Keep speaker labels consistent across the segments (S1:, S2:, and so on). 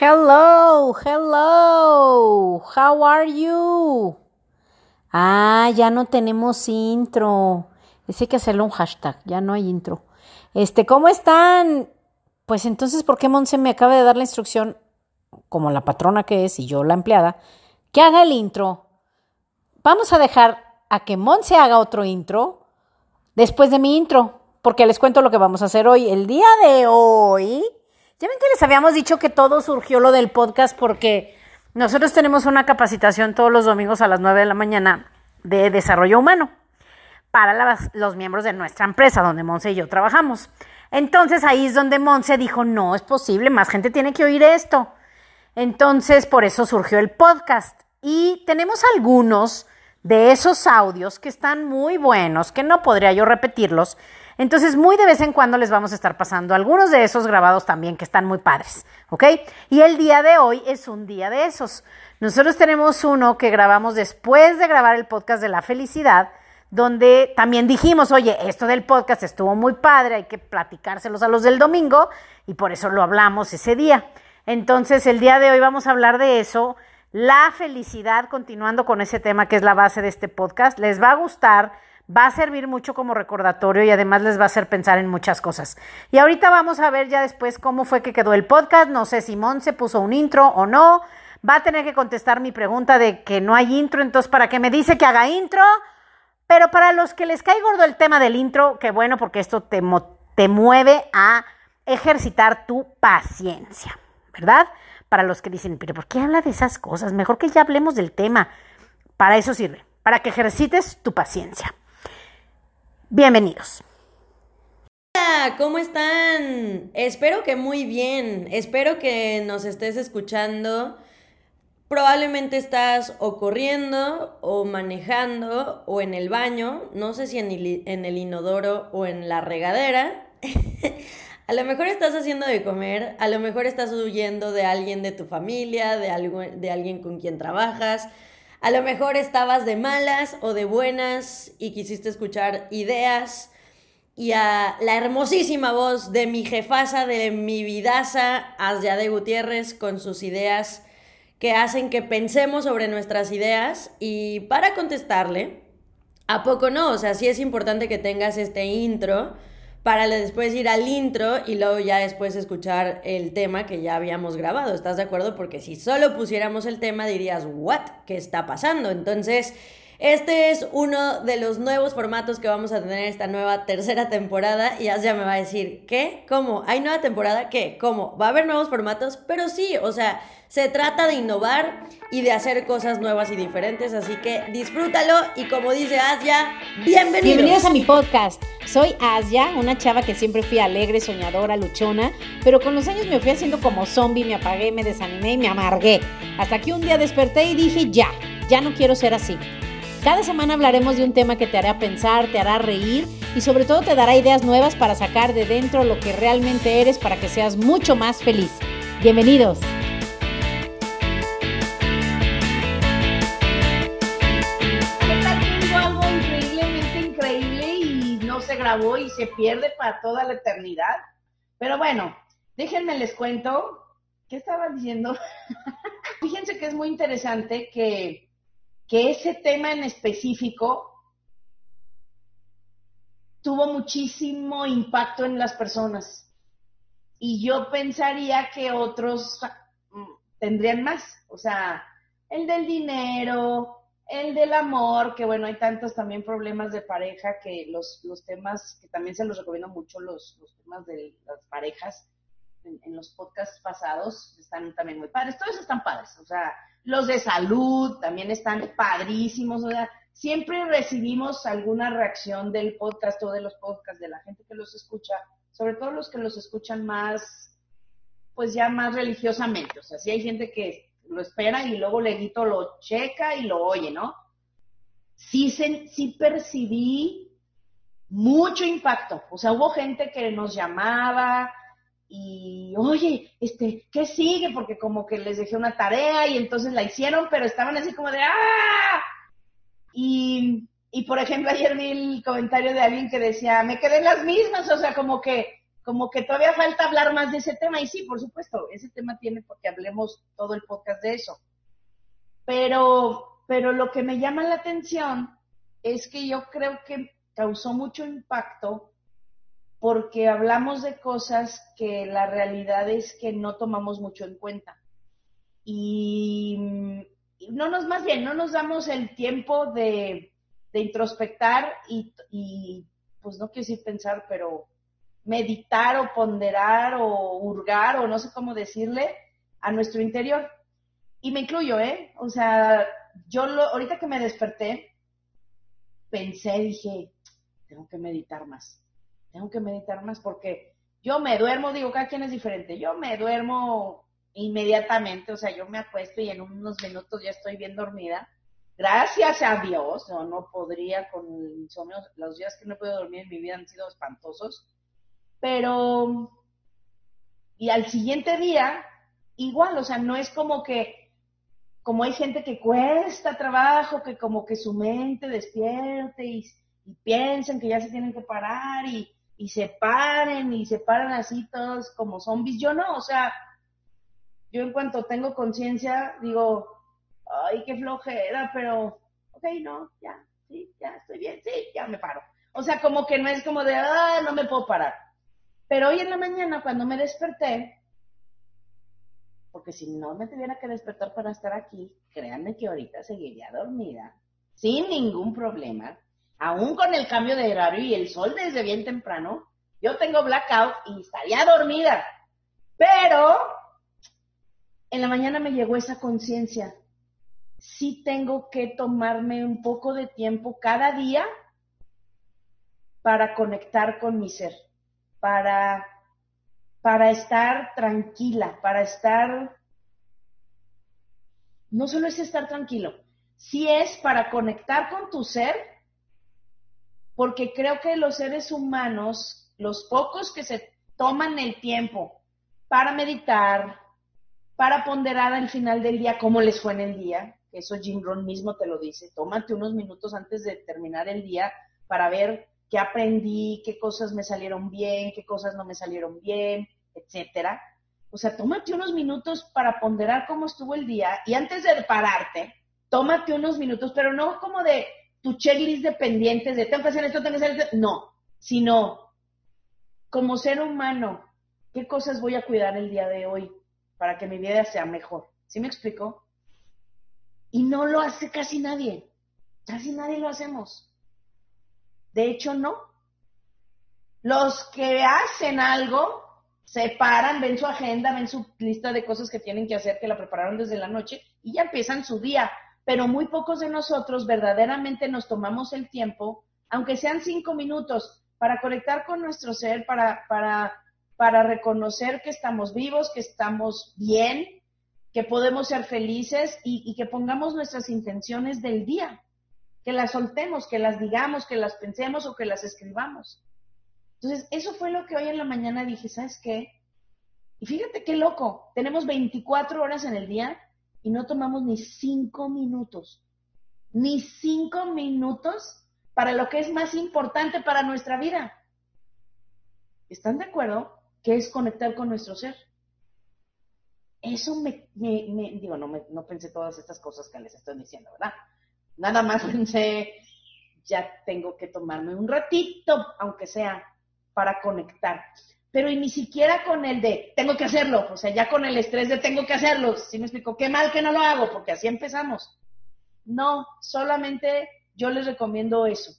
S1: Hello, hello, how are you? Ah, ya no tenemos intro. Ese hay que hacerle un hashtag, ya no hay intro. Este, ¿cómo están? Pues entonces, ¿por qué Monse me acaba de dar la instrucción, como la patrona que es y yo la empleada, que haga el intro? Vamos a dejar a que Monse haga otro intro después de mi intro, porque les cuento lo que vamos a hacer hoy. El día de hoy ya ven que les habíamos dicho que todo surgió lo del podcast porque nosotros tenemos una capacitación todos los domingos a las 9 de la mañana de desarrollo humano para los miembros de nuestra empresa donde Monse y yo trabajamos. Entonces ahí es donde Monse dijo, no es posible, más gente tiene que oír esto. Entonces por eso surgió el podcast. Y tenemos algunos de esos audios que están muy buenos, que no podría yo repetirlos, entonces, muy de vez en cuando les vamos a estar pasando algunos de esos grabados también que están muy padres, ¿ok? Y el día de hoy es un día de esos. Nosotros tenemos uno que grabamos después de grabar el podcast de la felicidad, donde también dijimos, oye, esto del podcast estuvo muy padre, hay que platicárselos a los del domingo y por eso lo hablamos ese día. Entonces, el día de hoy vamos a hablar de eso, la felicidad, continuando con ese tema que es la base de este podcast. Les va a gustar va a servir mucho como recordatorio y además les va a hacer pensar en muchas cosas. Y ahorita vamos a ver ya después cómo fue que quedó el podcast. No sé si Mon se puso un intro o no. Va a tener que contestar mi pregunta de que no hay intro, entonces para que me dice que haga intro. Pero para los que les cae gordo el tema del intro, qué bueno porque esto te, te mueve a ejercitar tu paciencia, ¿verdad? Para los que dicen, pero ¿por qué habla de esas cosas? Mejor que ya hablemos del tema. Para eso sirve, para que ejercites tu paciencia. Bienvenidos.
S2: Hola, ¿cómo están? Espero que muy bien. Espero que nos estés escuchando. Probablemente estás o corriendo o manejando o en el baño, no sé si en el, inodoro o en la regadera. a lo mejor estás haciendo de comer, a lo mejor estás huyendo de alguien de tu familia, de, algo, de alguien con quien trabajas, a lo mejor estabas de malas o de buenas y quisiste escuchar ideas y a la hermosísima voz de mi jefasa, de mi vidaza, de Gutiérrez, con sus ideas que hacen que pensemos sobre nuestras ideas. Y para contestarle, ¿a poco no? O sea, sí es importante que tengas este intro para después ir al intro y luego ya después escuchar el tema que ya habíamos grabado. ¿Estás de acuerdo? Porque si solo pusiéramos el tema dirías, ¿what? ¿Qué está pasando? Entonces, este es uno de los nuevos formatos que vamos a tener esta nueva tercera temporada y ya me va a decir, ¿qué? ¿Cómo? ¿Hay nueva temporada? ¿Qué? ¿Cómo? ¿Va a haber nuevos formatos? Pero sí, o sea, se trata de innovar y de hacer cosas nuevas y diferentes, así que disfrútalo y como dice Asia, bienvenidos.
S1: Bienvenidos a mi podcast. Soy Asia, una chava que siempre fui alegre, soñadora, luchona, pero con los años me fui haciendo como zombie, me apagué, me desanimé y me amargué. Hasta que un día desperté y dije, ya, ya no quiero ser así. Cada semana hablaremos de un tema que te hará pensar, te hará reír y sobre todo te dará ideas nuevas para sacar de dentro lo que realmente eres para que seas mucho más feliz. Bienvenidos.
S3: grabó y se pierde para toda la eternidad. Pero bueno, déjenme les cuento. ¿Qué estaba diciendo? Fíjense que es muy interesante que, que ese tema en específico tuvo muchísimo impacto en las personas. Y yo pensaría que otros tendrían más. O sea, el del dinero, el del amor, que bueno, hay tantos también problemas de pareja que los, los temas, que también se los recomiendo mucho, los, los temas de las parejas en, los podcasts pasados están también muy padres. Todos están padres, o sea, los de salud también están padrísimos, o sea, siempre recibimos alguna reacción del podcast o de los podcasts de la gente que los escucha, sobre todo los que los escuchan más, pues ya más religiosamente, o sea, si hay gente que lo espera y luego Leguito lo checa y lo oye, ¿no? Sí, sí percibí mucho impacto. O sea, hubo gente que nos llamaba y, oye, este, ¿qué sigue? Porque como que les dejé una tarea y entonces la hicieron, pero estaban así como de, ¡ah! Y, y por ejemplo, ayer vi el comentario de alguien que decía, me quedé en las mismas, o sea, como que
S1: como que todavía falta hablar más de ese tema. Y sí, por supuesto, ese tema tiene porque hablemos todo el podcast de eso. Pero, pero lo que me llama la atención es que yo creo que causó mucho impacto porque hablamos de cosas que la realidad es que no tomamos mucho en cuenta. Y, no nos, más bien, no nos damos el tiempo de, introspectar y, pues no quiero decir pensar, pero meditar o ponderar o hurgar o no sé cómo decirle a nuestro interior. Y me incluyo, ¿eh? O sea, yo lo, ahorita que me desperté, pensé, dije, tengo que meditar más, tengo que meditar más porque yo me duermo, digo, cada quien es diferente, yo me duermo inmediatamente, o sea, yo me acuesto y en unos minutos ya estoy bien dormida. Gracias a Dios, yo no podría con el insomnio, los días que no he podido dormir en mi vida han sido espantosos, pero, y al siguiente día, igual, o sea, no es como que, como hay gente que cuesta trabajo, que como que su mente despierte y, y que ya se tienen que parar y, y se paren y se paran así todos como zombies. Yo no, o sea, yo en cuanto tengo conciencia digo, ay, qué flojera, pero, ok, no, ya, sí, ya estoy bien, sí, ya me paro. O sea, como que no es como de, ah, no me puedo parar. Pero hoy en la mañana, cuando me desperté, porque si no me tuviera que despertar para estar aquí, créanme que ahorita seguiría dormida, sin ningún problema, aún con el cambio de horario y el sol desde bien temprano, yo tengo blackout y estaría dormida. Pero en la mañana me llegó esa conciencia. Sí tengo que tomarme un poco de tiempo cada día para conectar con mi ser para, para estar tranquila, para estar, no solo es estar tranquilo, sí es para conectar con tu ser, porque creo que los seres humanos, los pocos que se toman el tiempo para meditar, para ponderar al final del día cómo les fue en el día, eso Jim Rohn mismo te lo dice, tómate unos minutos antes de terminar el día para ver qué aprendí, qué cosas me salieron bien, qué cosas no me salieron bien, etcétera. O sea, tómate unos minutos para ponderar cómo estuvo el día y antes de pararte, tómate unos minutos, pero no como de tu checklist de pendientes, de tengo que hacer esto, tengo que hacer esto, no, sino como ser humano, ¿qué cosas voy a cuidar el día de hoy para que mi vida sea mejor? ¿Sí me explico? Y no lo hace casi nadie, casi nadie lo hacemos. De hecho, no. Los que hacen algo se paran, ven su agenda, ven su lista de cosas que tienen que hacer, que la prepararon desde la noche y ya empiezan su día. Pero muy pocos de nosotros verdaderamente nos tomamos el tiempo, aunque sean cinco minutos, para conectar con nuestro ser, para, para, para reconocer que estamos vivos, que estamos bien, que podemos ser felices y, y que pongamos nuestras intenciones del día que las soltemos, que las digamos, que las pensemos o que las escribamos. Entonces, eso fue lo que hoy en la mañana dije, ¿sabes qué? Y fíjate qué loco, tenemos 24 horas en el día y no tomamos ni 5 minutos, ni 5 minutos para lo que es más importante para nuestra vida. ¿Están de acuerdo? Que es conectar con nuestro ser. Eso me, digo, no, no pensé todas estas cosas que les estoy diciendo, ¿verdad? Nada más pensé, ya tengo que tomarme un ratito, aunque sea, para conectar. Pero y ni siquiera con el de tengo que hacerlo, o sea, ya con el estrés de tengo que hacerlo, si me explico, qué mal que no lo hago, porque así empezamos. No, solamente yo les recomiendo eso,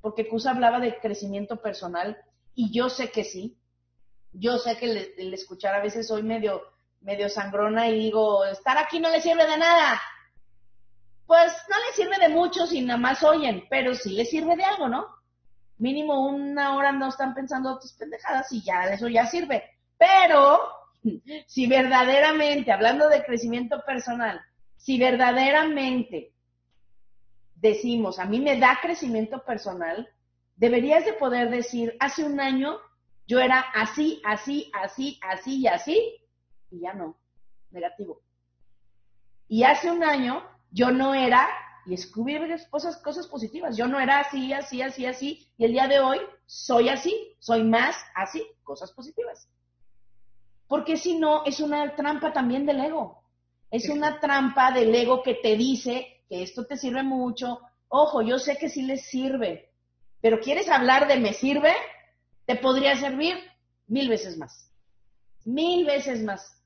S1: porque Cusa hablaba de crecimiento personal y yo sé que sí. Yo sé que el, escuchar a veces soy medio, medio sangrona y digo, estar aquí no le sirve de nada pues no le sirve de mucho si nada más oyen, pero sí le sirve de algo, ¿no? Mínimo una hora no están pensando tus pendejadas y ya eso ya sirve. Pero si verdaderamente, hablando de crecimiento personal, si verdaderamente decimos, a mí me da crecimiento personal, deberías de poder decir, hace un año yo era así, así, así, así y así, y ya no, negativo. Y hace un año yo no era y escribir cosas, cosas positivas. Yo no era así, así, así, así, y el día de hoy soy así, soy más así, cosas positivas. Porque si no, es una trampa también del ego. Es una trampa del ego que te dice que esto te sirve mucho. Ojo, yo sé que sí les sirve, pero ¿quieres hablar de me sirve? Te podría servir mil veces más. Mil veces más.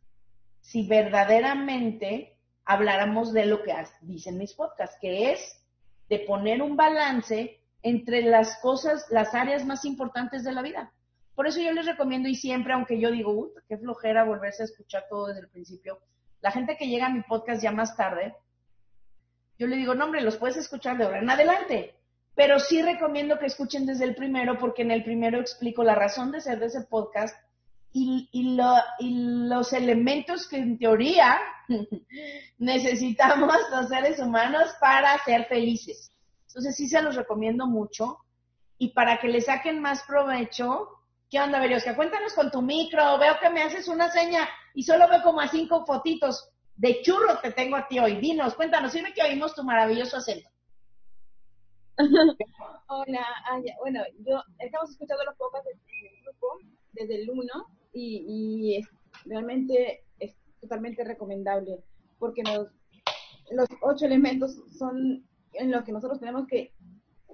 S1: Si verdaderamente habláramos de lo que dicen mis podcasts, que es de poner un balance entre las cosas, las áreas más importantes de la vida. Por eso yo les recomiendo y siempre, aunque yo digo, Uy, qué flojera volverse a escuchar todo desde el principio, la gente que llega a mi podcast ya más tarde, yo le digo, no hombre, los puedes escuchar de ahora en adelante, pero sí recomiendo que escuchen desde el primero porque en el primero explico la razón de ser de ese podcast y, y, los elementos que en teoría necesitamos los seres humanos para ser felices. Entonces sí se los recomiendo mucho y para que le saquen más provecho, ¿qué onda, Veriosca? Cuéntanos con tu micro, veo que me haces una seña y solo veo como a cinco fotitos de churro te tengo a ti hoy. Dinos, cuéntanos, sirve que oímos tu maravilloso acento.
S4: Hola, bueno, yo estamos escuchando los pocos del grupo desde el 1 y, es, realmente es totalmente recomendable porque los, los ocho elementos son en los que nosotros tenemos que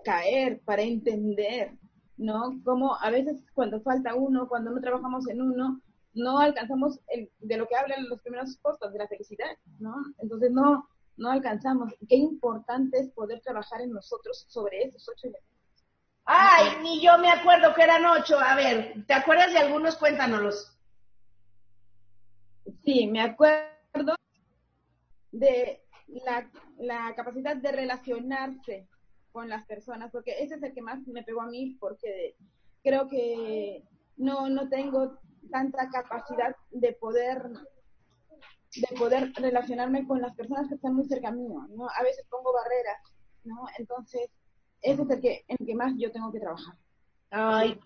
S4: caer para entender, ¿no? Como a veces cuando falta uno, cuando no trabajamos en uno, no alcanzamos el, de lo que hablan los primeros postos, de la felicidad, ¿no? Entonces no, no alcanzamos. Qué importante es poder trabajar en nosotros sobre esos ocho elementos.
S1: Ay, ni yo me acuerdo que eran ocho. A ver, ¿te acuerdas de algunos? Cuéntanos.
S4: Sí, me acuerdo de la, la, capacidad de relacionarse con las personas, porque ese es el que más me pegó a mí, porque creo que no, no tengo tanta capacidad de poder de poder relacionarme con las personas que están muy cerca mío, ¿no? A veces pongo barreras, ¿no? Entonces, es el que, en que más yo tengo que trabajar.
S1: Ay.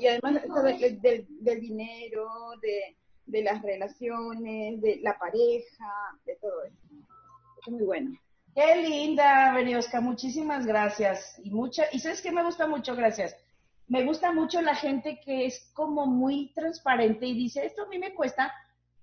S4: Y además del dinero, de, de, las relaciones, de la pareja, de todo eso. Es muy bueno.
S1: Qué linda, Beriosca, muchísimas gracias. Y mucha, y sabes que me gusta mucho, gracias. Me gusta mucho la gente que es como muy transparente y dice, esto a mí me cuesta,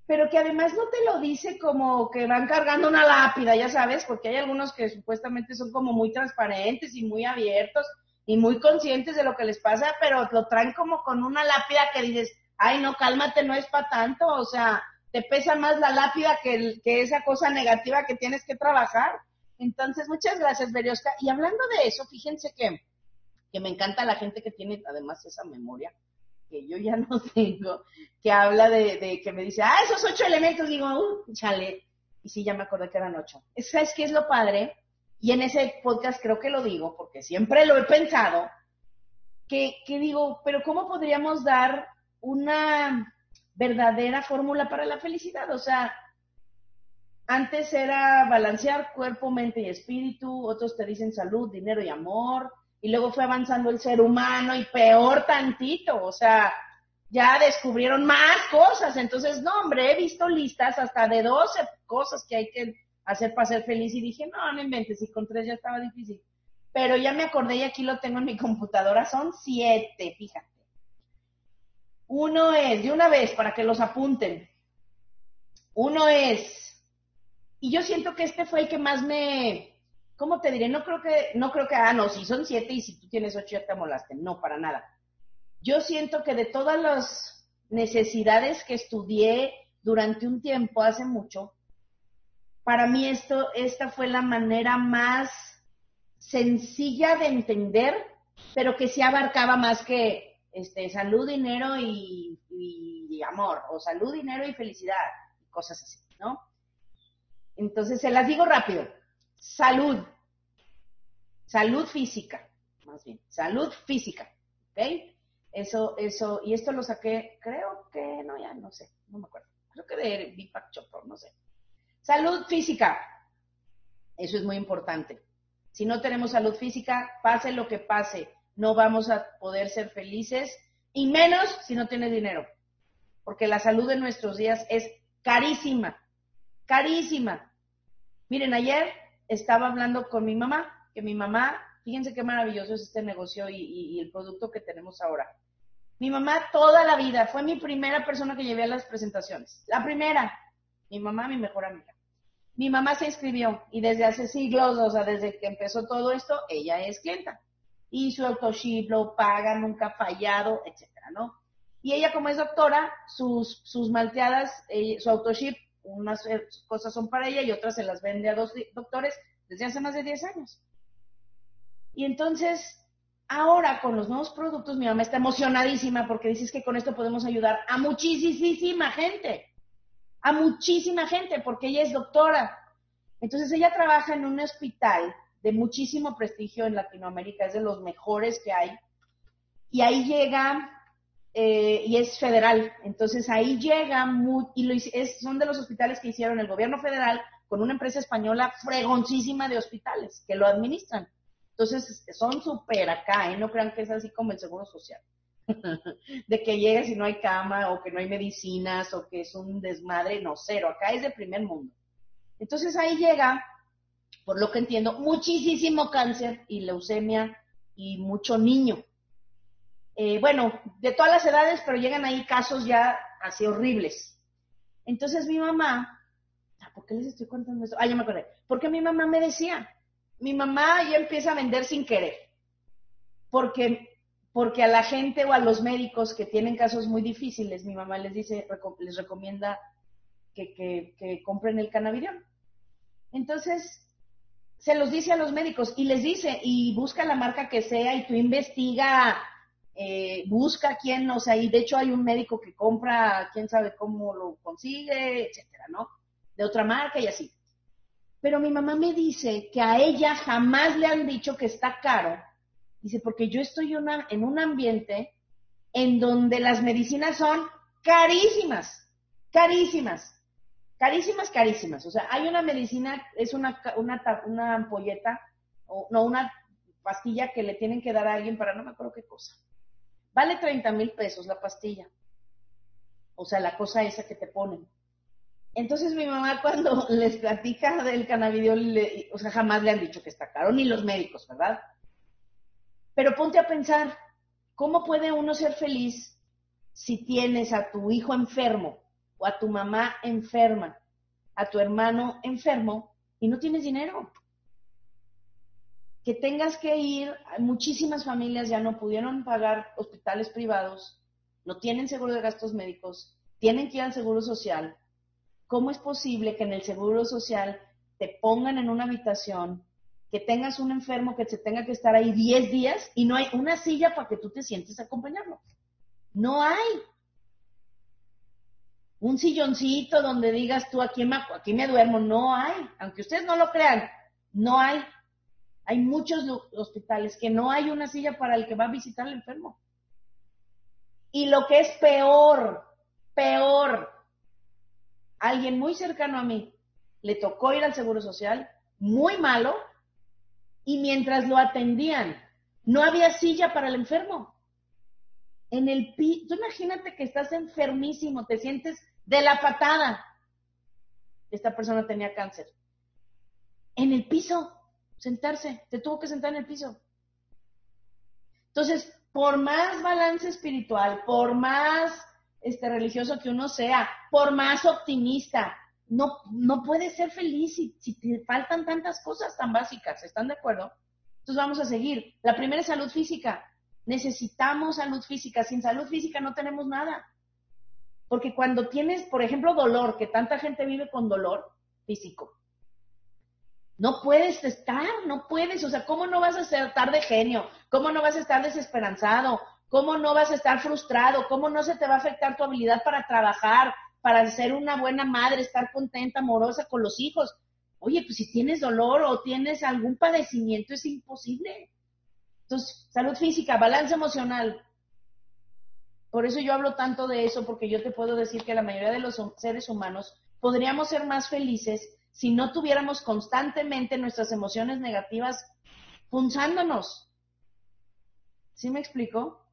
S1: pero que además no te lo dice como que van cargando una lápida, ya sabes, porque hay algunos que supuestamente son como muy transparentes y muy abiertos y muy conscientes de lo que les pasa, pero lo traen como con una lápida que dices, ay, no, cálmate, no es para tanto, o sea, te pesa más la lápida que, que esa cosa negativa que tienes que trabajar. Entonces, muchas gracias, Berioska. Y hablando de eso, fíjense que, que me encanta la gente que tiene además esa memoria que yo ya no tengo, que habla de, que me dice, ah, esos ocho elementos, digo, uh, chale, y sí, ya me acordé que eran ocho. ¿Sabes qué es lo padre? Y en ese podcast creo que lo digo, porque siempre lo he pensado, que, que digo, pero ¿cómo podríamos dar una verdadera fórmula para la felicidad? O sea, antes era balancear cuerpo, mente y espíritu, otros te dicen salud, dinero y amor, y luego fue avanzando el ser humano y peor tantito, o sea, ya descubrieron más cosas. Entonces, no, hombre, he visto listas hasta de 12 cosas que hay que hacer para ser feliz y dije, no, no inventes, y con tres ya estaba difícil. Pero ya me acordé y aquí lo tengo en mi computadora, son siete, fíjate. Uno es, de una vez, para que los apunten. Uno es, y yo siento que este fue el que más me, ¿cómo te diré? No creo que, no creo que, ah, no, si son siete y si tú tienes ocho ya te molaste. No, para nada. Yo siento que de todas las necesidades que estudié durante un tiempo, hace mucho, para mí esto, esta fue la manera más sencilla de entender, pero que sí abarcaba más que este, salud, dinero y, y amor, o salud, dinero y felicidad, cosas así, ¿no? Entonces, se las digo rápido salud. Salud física, más bien. Salud física. ¿Ok? Eso, eso, y esto lo saqué, creo que, no, ya no sé, no me acuerdo. Creo que de Deepak Chopra, no sé. Salud física. Eso es muy importante. Si no tenemos salud física, pase lo que pase, no vamos a poder ser felices y menos si no tienes dinero. Porque la salud de nuestros días es carísima, carísima. Miren, ayer estaba hablando con mi mamá, que mi mamá, fíjense qué maravilloso es este negocio y, el producto que tenemos ahora. Mi mamá toda la vida fue mi primera persona que llevé a las presentaciones. La primera, mi mamá, mi mejor amiga. Mi mamá se inscribió y desde hace siglos, o sea, desde que empezó todo esto, ella es clienta. Y su autoship lo paga, nunca ha fallado, etcétera, ¿no? Y ella, como es doctora, sus, sus malteadas, eh, su autoship, unas eh, cosas son para ella y otras se las vende a dos doctores desde hace más de 10 años. Y entonces, ahora con los nuevos productos, mi mamá está emocionadísima porque dices que con esto podemos ayudar a muchísima gente a muchísima gente porque ella es doctora. Entonces ella trabaja en un hospital de muchísimo prestigio en Latinoamérica, es de los mejores que hay. Y ahí llega, eh, y es federal, entonces ahí llega, y lo, es, son de los hospitales que hicieron el gobierno federal con una empresa española fregoncísima de hospitales que lo administran. Entonces son súper acá, ¿eh? no crean que es así como el Seguro Social. de que llegues y no hay cama o que no hay medicinas o que es un desmadre, no, cero, acá es de primer mundo. Entonces ahí llega, por lo que entiendo, muchísimo cáncer y leucemia y mucho niño. Eh, bueno, de todas las edades, pero llegan ahí casos ya así horribles. Entonces mi mamá, ah, ¿por qué les estoy contando esto? Ah, ya me acordé. Porque mi mamá me decía, mi mamá ya empieza a vender sin querer. Porque porque a la gente o a los médicos que tienen casos muy difíciles, mi mamá les dice, les recomienda que, compren el cannabidiol. Entonces, se los dice a los médicos y les dice, y busca la marca que sea y tú investiga, eh, busca quién, o sea, y de hecho hay un médico que compra, quién sabe cómo lo consigue, etcétera, ¿no? De otra marca y así. Pero mi mamá me dice que a ella jamás le han dicho que está caro Dice, porque yo estoy en un ambiente en donde las medicinas son carísimas, carísimas, carísimas, carísimas. O sea, hay una medicina, es una, una, una ampolleta, o no, una pastilla que le tienen que dar a alguien para no me acuerdo qué cosa. Vale 30 mil pesos la pastilla. O sea, la cosa esa que te ponen. Entonces mi mamá cuando les platica del cannabidiol, o sea, jamás le han dicho que está caro, ni los médicos, ¿verdad? Pero ponte a pensar, ¿cómo puede uno ser feliz si tienes a tu hijo enfermo o a tu mamá enferma, a tu hermano enfermo y no tienes dinero? Que tengas que ir, muchísimas familias ya no pudieron pagar hospitales privados, no tienen seguro de gastos médicos, tienen que ir al seguro social. ¿Cómo es posible que en el seguro social te pongan en una habitación que tengas un enfermo que se tenga que estar ahí 10 días y no hay una silla para que tú te sientes a acompañarlo. No hay. Un silloncito donde digas tú aquí me, aquí me duermo, no hay. Aunque ustedes no lo crean, no hay. Hay muchos hospitales que no hay una silla para el que va a visitar al enfermo. Y lo que es peor, peor, alguien muy cercano a mí le tocó ir al Seguro Social, muy malo, y mientras lo atendían, no había silla para el enfermo. En el piso, tú imagínate que estás enfermísimo, te sientes de la patada. Esta persona tenía cáncer. En el piso, sentarse, te tuvo que sentar en el piso. Entonces, por más balance espiritual, por más este, religioso que uno sea, por más optimista, no, no puedes ser feliz si, si te faltan tantas cosas tan básicas, ¿están de acuerdo? Entonces vamos a seguir. La primera es salud física. Necesitamos salud física. Sin salud física no tenemos nada. Porque cuando tienes, por ejemplo, dolor, que tanta gente vive con dolor físico, no puedes estar, no puedes. O sea, ¿cómo no vas a estar de genio? ¿Cómo no vas a estar desesperanzado? ¿Cómo no vas a estar frustrado? ¿Cómo no se te va a afectar tu habilidad para trabajar? para ser una buena madre, estar contenta, amorosa con los hijos. Oye, pues si tienes dolor o tienes algún padecimiento es imposible. Entonces, salud física, balance emocional. Por eso yo hablo tanto de eso, porque yo te puedo decir que la mayoría de los seres humanos podríamos ser más felices si no tuviéramos constantemente nuestras emociones negativas punzándonos. ¿Sí me explico?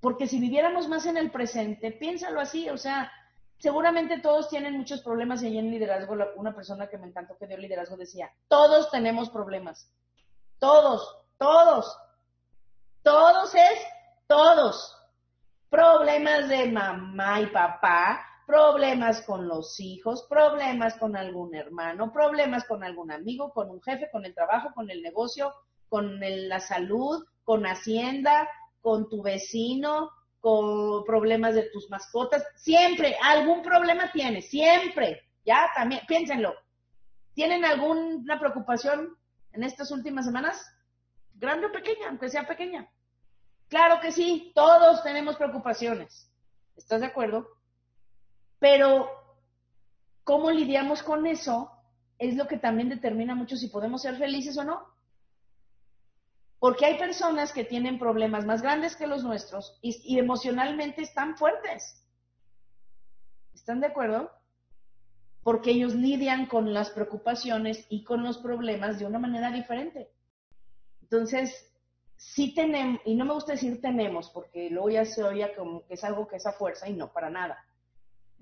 S1: Porque si viviéramos más en el presente, piénsalo así, o sea, seguramente todos tienen muchos problemas y ahí en liderazgo, una persona que me encantó que dio liderazgo decía, todos tenemos problemas. Todos, todos. Todos es todos. Problemas de mamá y papá, problemas con los hijos, problemas con algún hermano, problemas con algún amigo, con un jefe, con el trabajo, con el negocio, con la salud, con Hacienda, con tu vecino, con problemas de tus mascotas. Siempre, algún problema tienes, siempre. Ya, también, piénsenlo. ¿Tienen alguna preocupación en estas últimas semanas? Grande o pequeña, aunque sea pequeña. Claro que sí, todos tenemos preocupaciones. ¿Estás de acuerdo? Pero, ¿cómo lidiamos con eso? Es lo que también determina mucho si podemos ser felices o no. Porque hay personas que tienen problemas más grandes que los nuestros y, emocionalmente están fuertes. ¿Están de acuerdo? Porque ellos lidian con las preocupaciones y con los problemas de una manera diferente. Entonces, sí tenemos, y no me gusta decir tenemos, porque luego ya se oía como que es algo que es a fuerza y no, para nada.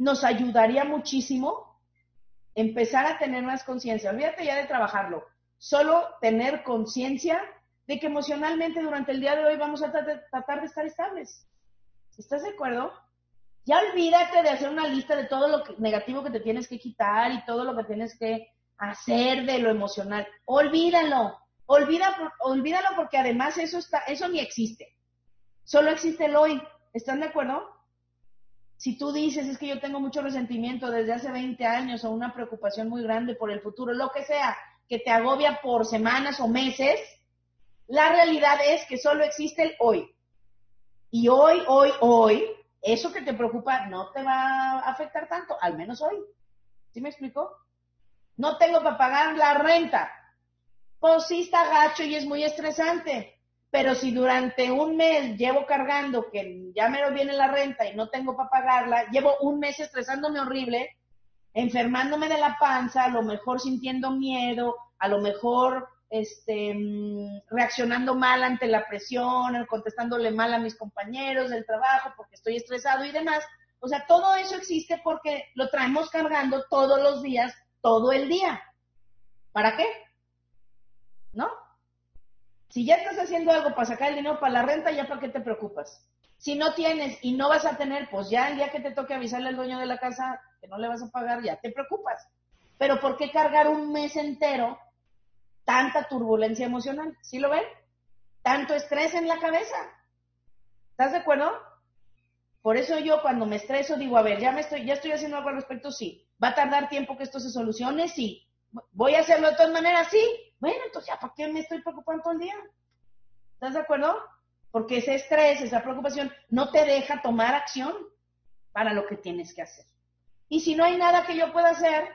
S1: Nos ayudaría muchísimo empezar a tener más conciencia. Olvídate ya de trabajarlo. Solo tener conciencia de que emocionalmente durante el día de hoy vamos a tratar de estar estables. ¿Estás de acuerdo? Ya olvídate de hacer una lista de todo lo negativo que te tienes que quitar y todo lo que tienes que hacer de lo emocional. Olvídalo. Olvida, olvídalo porque además eso está, eso ni existe. Solo existe el hoy. ¿Están de acuerdo? Si tú dices es que yo tengo mucho resentimiento desde hace 20 años o una preocupación muy grande por el futuro, lo que sea, que te agobia por semanas o meses, la realidad es que solo existe el hoy. Y hoy, hoy, hoy, eso que te preocupa no te va a afectar tanto, al menos hoy. ¿Sí me explico? No tengo para pagar la renta. Pues sí está gacho y es muy estresante. Pero si durante un mes llevo cargando que ya me viene la renta y no tengo para pagarla, llevo un mes estresándome horrible, enfermándome de la panza, a lo mejor sintiendo miedo, a lo mejor este, mm, reaccionando mal ante la presión, contestándole mal a mis compañeros del trabajo porque estoy estresado y demás. O sea, todo eso existe porque lo traemos cargando todos los días, todo el día. ¿Para qué? ¿No? Si ya estás haciendo algo para sacar el dinero para la renta, ya para qué te preocupas. Si no tienes y no vas a tener, pues ya el día que te toque avisarle al dueño de la casa que no le vas a pagar, ya te preocupas. Pero ¿por qué cargar un mes entero tanta turbulencia emocional. ¿Sí lo ven? Tanto estrés en la cabeza. ¿Estás de acuerdo? Por eso yo cuando me estreso digo, a ver, ya me estoy, ya estoy haciendo algo al respecto, sí. ¿Va a tardar tiempo que esto se solucione? Sí. ¿Voy a hacerlo de todas maneras? Sí. Bueno, entonces ya, ¿para qué me estoy preocupando todo el día? ¿Estás de acuerdo? Porque ese estrés, esa preocupación, no te deja tomar acción para lo que tienes que hacer. Y si no hay nada que yo pueda hacer,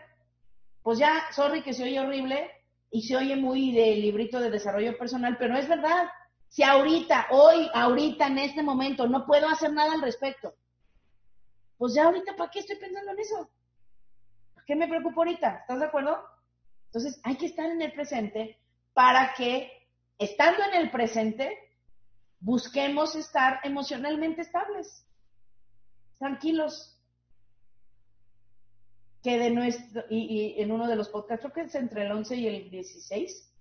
S1: pues ya, sorry que se oye horrible, y se oye muy de librito de desarrollo personal, pero es verdad. Si ahorita, hoy, ahorita, en este momento, no puedo hacer nada al respecto, pues ya ahorita, ¿para qué estoy pensando en eso? ¿Qué me preocupa ahorita? ¿Estás de acuerdo? Entonces, hay que estar en el presente para que, estando en el presente, busquemos estar emocionalmente estables, tranquilos, que de nuestro, y, en uno de los podcasts, creo que es entre el 11 y el 16,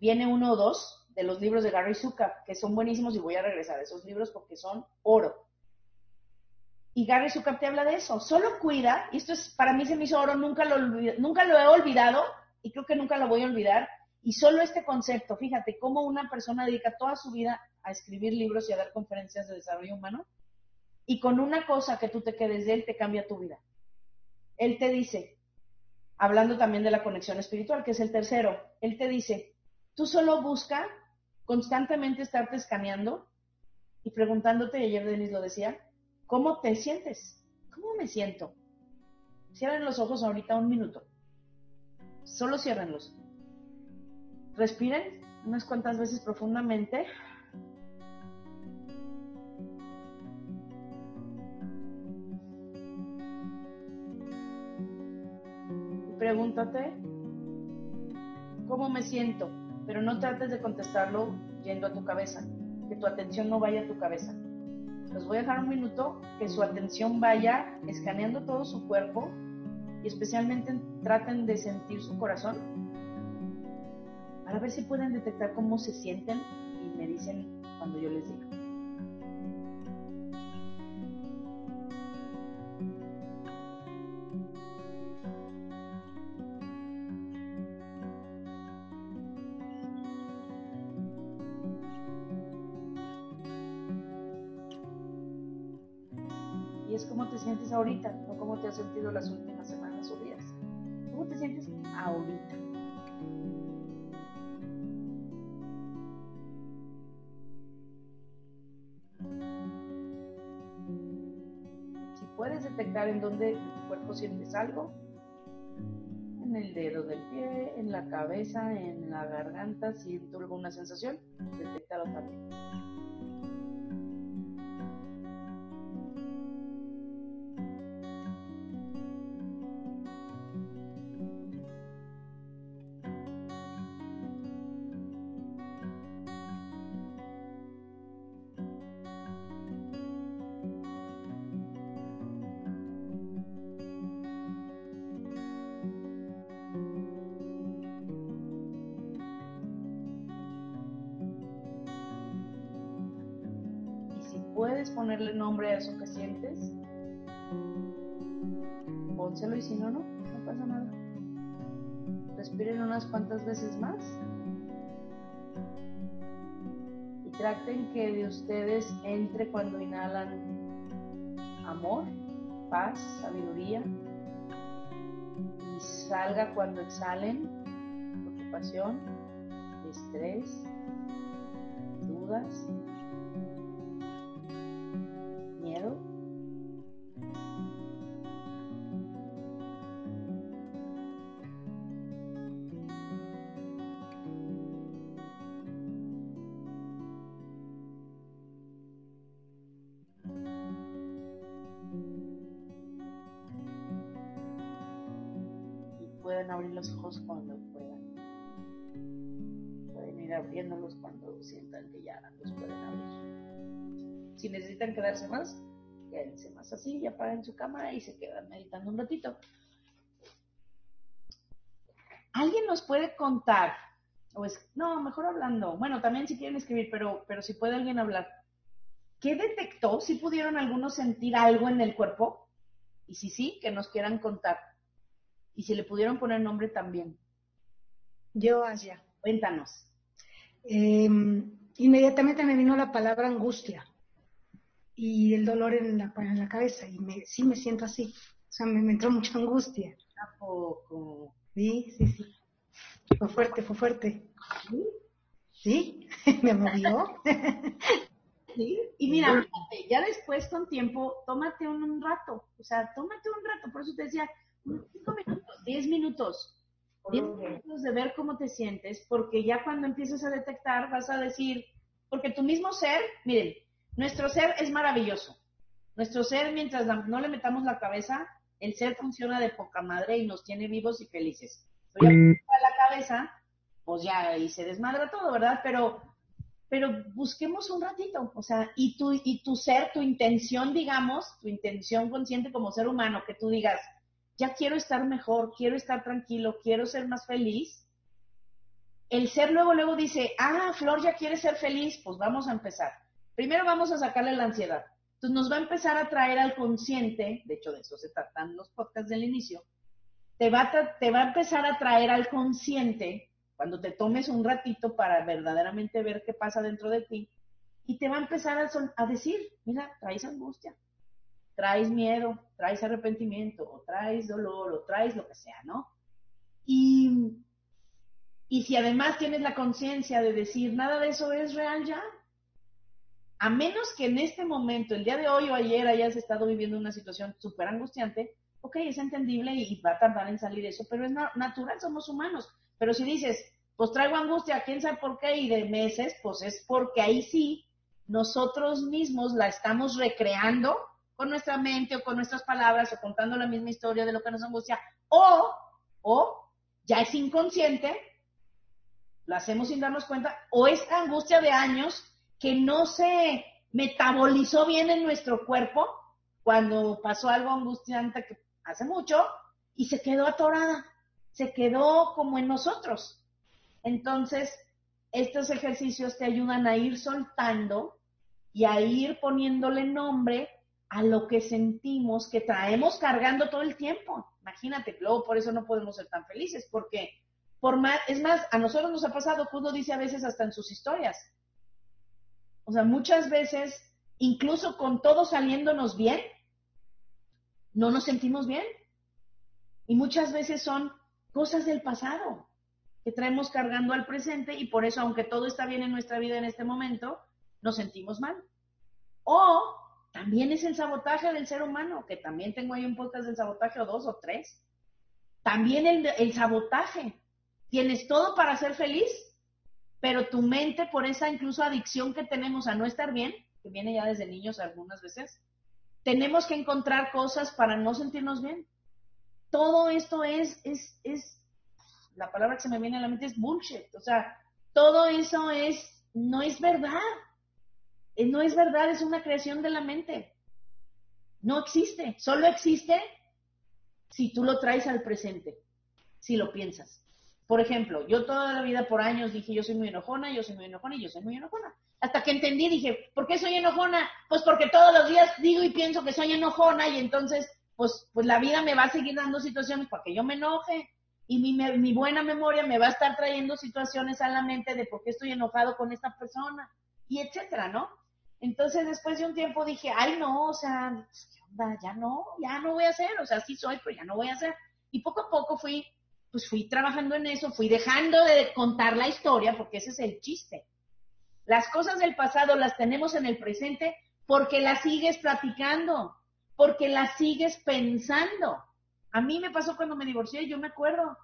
S1: viene uno o dos de los libros de Gary Zukav, que son buenísimos y voy a regresar a esos libros porque son oro. Y Gary te habla de eso. Solo cuida, y esto es, para mí se me hizo oro, nunca lo, nunca lo he olvidado y creo que nunca lo voy a olvidar. Y solo este concepto, fíjate, cómo una persona dedica toda su vida a escribir libros y a dar conferencias de desarrollo humano, y con una cosa que tú te quedes de él te cambia tu vida. Él te dice, hablando también de la conexión espiritual, que es el tercero, Él te dice, tú solo busca constantemente estarte escaneando y preguntándote, y ayer Denis lo decía, ¿cómo te sientes? ¿Cómo me siento? Cierren los ojos ahorita un minuto. Solo ciérrenlos. Respiren unas cuantas veces profundamente. pregúntate cómo me siento, pero no trates de contestarlo yendo a tu cabeza, que tu atención no vaya a tu cabeza. Los voy a dejar un minuto, que su atención vaya escaneando todo su cuerpo y especialmente traten de sentir su corazón para ver si pueden detectar cómo se sienten y me dicen cuando yo les diga. Es cómo te sientes ahorita, no cómo te has sentido las últimas semanas o días. ¿Cómo te sientes ahorita? Si puedes detectar en dónde tu cuerpo sientes algo, en el dedo del pie, en la cabeza, en la garganta, si siento alguna sensación, detectalo también. Traten que de ustedes entre cuando inhalan amor, paz, sabiduría y salga cuando exhalen preocupación, estrés, dudas pueden los ojos cuando puedan. Pueden ir abriéndolos cuando sientan que ya los pueden abrir. Si necesitan quedarse más, quédense más así y apaguen su cámara y se quedan meditando un ratito. ¿Alguien nos puede contar? O es, no, mejor hablando. Bueno, también si quieren escribir, pero, pero si puede alguien hablar. ¿Qué detectó? ¿Si pudieron algunos sentir algo en el cuerpo? Y si sí, que nos quieran contar y si le pudieron poner nombre también.
S5: Yo, Asia.
S1: Cuéntanos.
S5: Em, inmediatamente me vino la palabra angustia y el dolor en la, en la cabeza y me, sí me siento así. O sea, me, entró mucha angustia.
S1: ¿A poco?
S5: Sí, sí, sí. Fue fuerte, fue fuerte. ¿Sí? me movió.
S1: ¿Sí? Y mira, ya después con tiempo, tómate un, un rato. O sea, tómate un rato. Por eso te decía, cinco minutos, diez minutos. Diez minutos de ver cómo te sientes, porque ya cuando empieces a detectar vas a decir, porque tu mismo ser, miren, nuestro ser es maravilloso. Nuestro ser, mientras no le metamos la cabeza, el ser funciona de poca madre y nos tiene vivos y felices. Pero ya la cabeza, pues ya ahí se desmadra todo, ¿verdad? Pero, pero busquemos un ratito, o sea, y tu, y tu ser, tu intención, digamos, tu intención consciente como ser humano, que tú digas, ya quiero estar mejor, quiero estar tranquilo, quiero ser más feliz, el ser luego, luego dice, ah, Flor ya quiere ser feliz, pues vamos a empezar. Primero vamos a sacarle la ansiedad. Entonces nos va a empezar a traer al consciente, de hecho de eso se tratan los podcasts del inicio, te va, a te va a empezar a traer al consciente cuando te tomes un ratito para verdaderamente ver qué pasa dentro de ti y te va a empezar a, a decir, mira, traes angustia, traes miedo, traes arrepentimiento, o traes dolor, o traes lo que sea, ¿no? Y, y si además tienes la conciencia de decir, nada de eso es real ya, a menos que en este momento, el día de hoy o ayer hayas estado viviendo una situación súper angustiante, ok, es entendible y va a tardar en salir eso, pero es natural, somos humanos. Pero si dices, pues traigo angustia, quién sabe por qué, y de meses, pues es porque ahí sí nosotros mismos la estamos recreando con nuestra mente o con nuestras palabras o contando la misma historia de lo que nos angustia, o, o ya es inconsciente, lo hacemos sin darnos cuenta, o es angustia de años que no se, metabolizó bien en nuestro cuerpo cuando pasó algo angustiante que hace mucho y se quedó atorada, se quedó como en nosotros. Entonces, estos ejercicios te ayudan a ir soltando y a ir poniéndole nombre a lo que sentimos que traemos cargando todo el tiempo. Imagínate, luego por eso no podemos ser tan felices, porque por más, es más, a nosotros nos ha pasado que uno dice a veces hasta en sus historias. O sea, muchas veces, incluso con todo saliéndonos bien, no nos sentimos bien. Y muchas veces son cosas del pasado que traemos cargando al presente y por eso, aunque todo está bien en nuestra vida en este momento, nos sentimos mal. O también es el sabotaje del ser humano, que también tengo ahí un podcast del sabotaje o dos o tres. También el, el sabotaje. Tienes todo para ser feliz, pero tu mente, por esa incluso adicción que tenemos a no estar bien, que viene ya desde niños algunas veces, tenemos que encontrar cosas para no sentirnos bien. Todo esto es, es, es, la palabra que se me viene a la mente es bullshit. O sea, todo eso es, no es verdad. Eh, no es verdad, es una creación de la mente. No existe, solo existe si tú lo traes al presente, si lo piensas. Por ejemplo, yo toda la vida por años dije, yo soy muy enojona, yo soy muy enojona y yo soy muy enojona. Hasta que entendí, dije, ¿por qué soy enojona? Pues porque todos los días digo y pienso que soy enojona y entonces, pues, pues la vida me va a seguir dando situaciones para que yo me enoje. Y mi, mi buena memoria me va a estar trayendo situaciones a la mente de por qué estoy enojado con esta persona y etcétera, ¿no? Entonces después de un tiempo dije, ay no, o sea, ¿qué onda? Ya no, ya no voy a hacer, o sea, sí soy, pero ya no voy a hacer. Y poco a poco fui pues fui trabajando en eso, fui dejando de contar la historia, porque ese es el chiste. Las cosas del pasado las tenemos en el presente porque las sigues platicando, porque las sigues pensando. A mí me pasó cuando me divorcié, yo me acuerdo.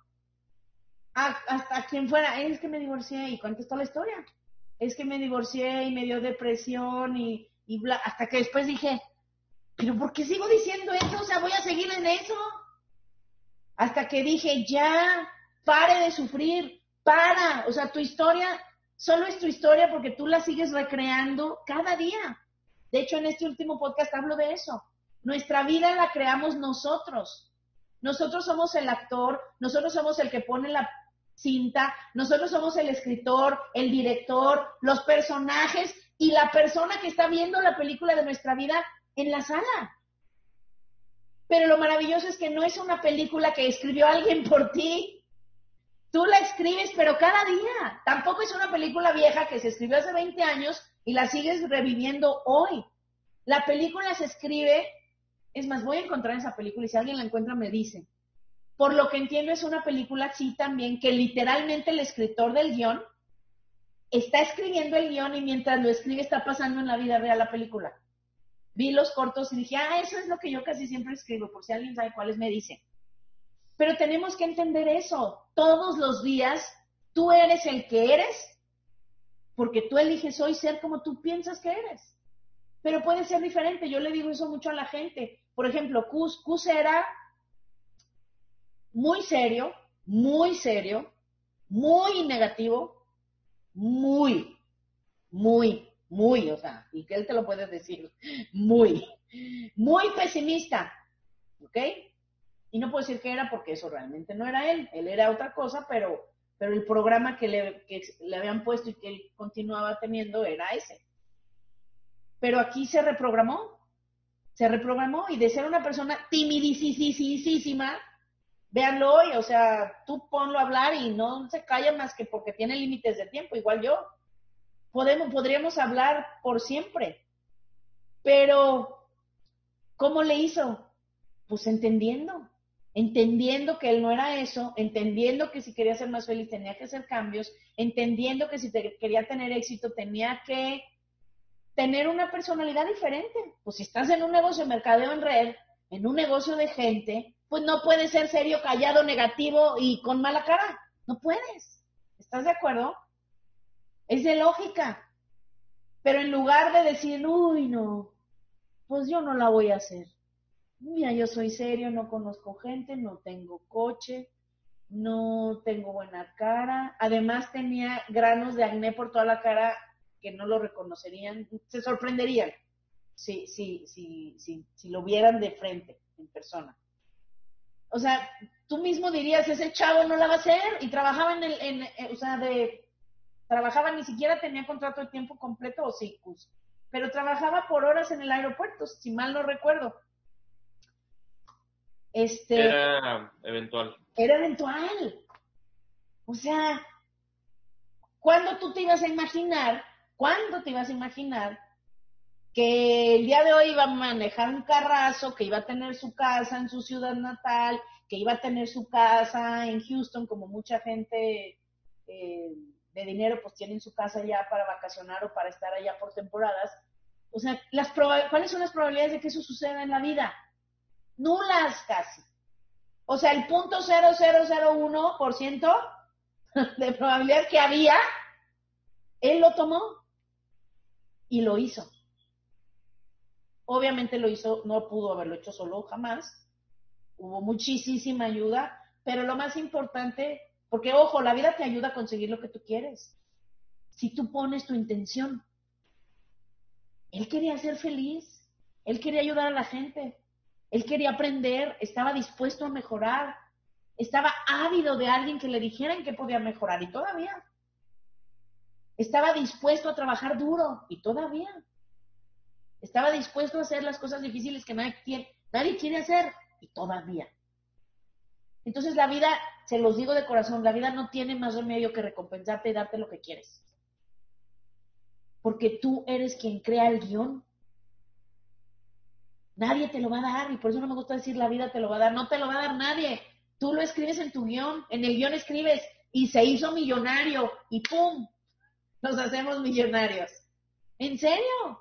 S1: hasta quien fuera, es que me divorcié y cuánto está la historia. Es que me divorcié y me dio depresión y, y bla, hasta que después dije, pero ¿por qué sigo diciendo eso? O sea, voy a seguir en eso hasta que dije, ya, pare de sufrir, para, o sea, tu historia solo es tu historia porque tú la sigues recreando cada día. De hecho, en este último podcast hablo de eso. Nuestra vida la creamos nosotros. Nosotros somos el actor, nosotros somos el que pone la cinta, nosotros somos el escritor, el director, los personajes y la persona que está viendo la película de nuestra vida en la sala. Pero lo maravilloso es que no es una película que escribió alguien por ti. Tú la escribes, pero cada día. Tampoco es una película vieja que se escribió hace 20 años y la sigues reviviendo hoy. La película se escribe, es más, voy a encontrar esa película y si alguien la encuentra me dice. Por lo que entiendo es una película, sí, también, que literalmente el escritor del guion está escribiendo el guion y mientras lo escribe está pasando en la vida real la película vi los cortos y dije, ah, eso es lo que yo casi siempre escribo, por si alguien sabe cuáles me dice. Pero tenemos que entender eso. Todos los días tú eres el que eres, porque tú eliges hoy ser como tú piensas que eres. Pero puede ser diferente. Yo le digo eso mucho a la gente. Por ejemplo, Cus, Cus era muy serio, muy serio, muy negativo, muy, muy muy, o sea, y que él te lo puede decir, muy, muy pesimista, ¿ok? Y no puedo decir que era porque eso realmente no era él, él era otra cosa, pero, pero el programa que le, que le habían puesto y que él continuaba teniendo era ese. Pero aquí se reprogramó, se reprogramó y de ser una persona timidísima, véanlo hoy, o sea, tú ponlo a hablar y no se calla más que porque tiene límites de tiempo, igual yo podemos, podríamos hablar por siempre. Pero, ¿cómo le hizo? Pues entendiendo, entendiendo que él no era eso, entendiendo que si quería ser más feliz tenía que hacer cambios, entendiendo que si quería tener éxito tenía que tener una personalidad diferente. Pues si estás en un negocio de mercadeo en red, en un negocio de gente, pues no puedes ser serio, callado, negativo y con mala cara. No puedes. ¿Estás de acuerdo? Es de lógica. Pero en lugar de decir, uy, no, pues yo no la voy a hacer. Mira, yo soy serio, no conozco gente, no tengo coche, no tengo buena cara. Además tenía granos de acné por toda la cara que no lo reconocerían, se sorprenderían si, si, si, si, si lo vieran de frente, en persona. O sea, tú mismo dirías, ese chavo no la va a hacer y trabajaba en el, en, eh, o sea, de, trabajaba, ni siquiera tenía contrato de tiempo completo o sí, pero trabajaba por horas en el aeropuerto, si mal no recuerdo. Este,
S6: Era eventual.
S1: era eventual. O sea, ¿cuándo tú te ibas a imaginar, cuándo te ibas a imaginar que el día de hoy iba a manejar un carrazo, que iba a tener su casa en su ciudad natal, que iba a tener su casa en Houston, como mucha gente eh, de dinero pues tienen su casa allá para vacacionar o para estar allá por temporadas. O sea, las ¿cuáles son las probabilidades de que eso suceda en la vida? Nulas casi. O sea, el punto 0001% de probabilidad que había, él lo tomó y lo hizo. Obviamente lo hizo, no pudo haberlo hecho solo jamás. Hubo muchísima ayuda, pero lo más importante, porque ojo, la vida te ayuda a conseguir lo que tú quieres. Si tú pones tu intención. Él quería ser feliz, él quería ayudar a la gente, él quería aprender, estaba dispuesto a mejorar, estaba ávido de alguien que le dijeran que podía mejorar y todavía. Estaba dispuesto a trabajar duro y todavía. Estaba dispuesto a hacer las cosas difíciles que nadie quiere, nadie quiere hacer y todavía. Entonces la vida, se los digo de corazón, la vida no tiene más remedio que recompensarte y darte lo que quieres. Porque tú eres quien crea el guion. Nadie te lo va a dar y por eso no me gusta decir la vida te lo va a dar. No te lo va a dar nadie. Tú lo escribes en tu guion. En el guion escribes y se hizo millonario y ¡pum! Nos hacemos millonarios. ¿En serio?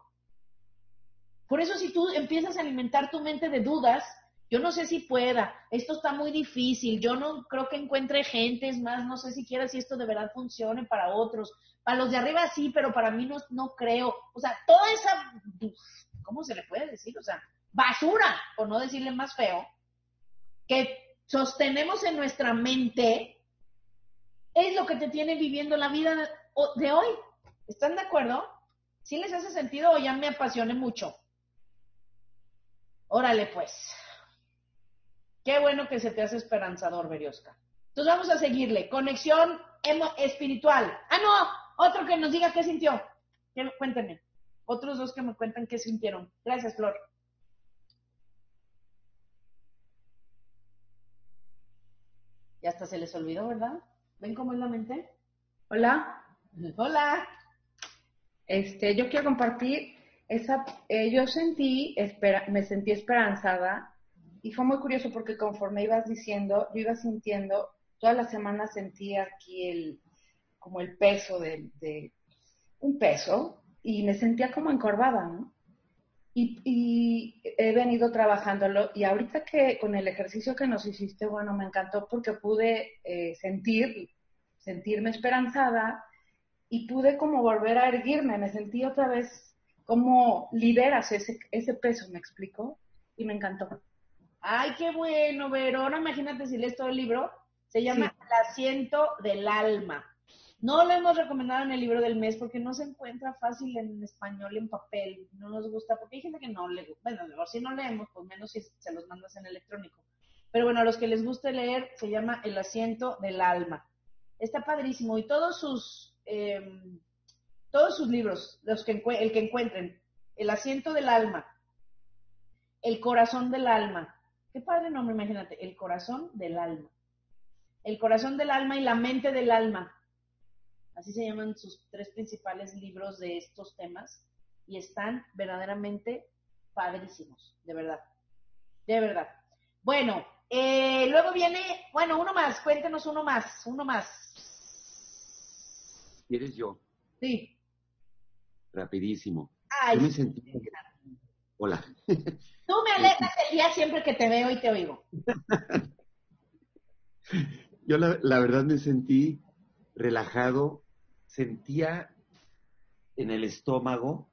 S1: Por eso si tú empiezas a alimentar tu mente de dudas, yo no sé si pueda, esto está muy difícil, yo no creo que encuentre gente, es más, no sé siquiera si esto de verdad funcione para otros. Para los de arriba sí, pero para mí no, no creo. O sea, toda esa, ¿cómo se le puede decir? O sea, basura, por no decirle más feo, que sostenemos en nuestra mente, es lo que te tiene viviendo la vida de hoy. ¿Están de acuerdo? ¿Sí les hace sentido o ya me apasioné mucho? Órale, pues. Qué bueno que se te hace esperanzador, Berioska. Entonces vamos a seguirle. Conexión emo- espiritual. Ah, no, otro que nos diga qué sintió. Cuéntenme. Otros dos que me cuentan qué sintieron. Gracias, Flor. Ya hasta se les olvidó, ¿verdad? ¿Ven cómo es la mente?
S7: Hola,
S1: Hola.
S7: este, yo quiero compartir esa, eh, yo sentí, espera, me sentí esperanzada y fue muy curioso porque conforme ibas diciendo, yo iba sintiendo, toda la semana sentí aquí el, como el peso de, un peso y me sentía como encorvada, ¿no? Y, y he venido trabajándolo y ahorita que con el ejercicio que nos hiciste, bueno, me encantó porque pude eh, sentir, sentirme esperanzada y pude como volver a erguirme, me sentí otra vez como liberas ese, ese peso, ¿me explico? Y me encantó.
S1: Ay, qué bueno, Vero. Ahora imagínate si lees todo el libro. Se llama El asiento del alma. No lo hemos recomendado en el libro del mes porque no se encuentra fácil en español, en papel. No nos gusta porque hay gente que no le gusta. Bueno, mejor si no leemos, pues menos si se los mandas en electrónico. Pero bueno, a los que les guste leer, se llama El asiento del alma. Está padrísimo. Y todos sus, eh, todos sus libros, los que el que encuentren, El asiento del alma, El corazón del alma. Qué padre nombre, imagínate. El corazón del alma. El corazón del alma y la mente del alma. Así se llaman sus tres principales libros de estos temas. Y están verdaderamente padrísimos, de verdad. De verdad. Bueno, eh, luego viene, bueno, uno más, cuéntenos uno más, uno más.
S8: ¿Quieres yo?
S1: Sí.
S8: Rapidísimo.
S1: Ay,
S8: Yo me sentí... Hola.
S1: tú me alegras el día siempre que te veo y te oigo.
S8: Yo la, la verdad me sentí relajado, sentía en el estómago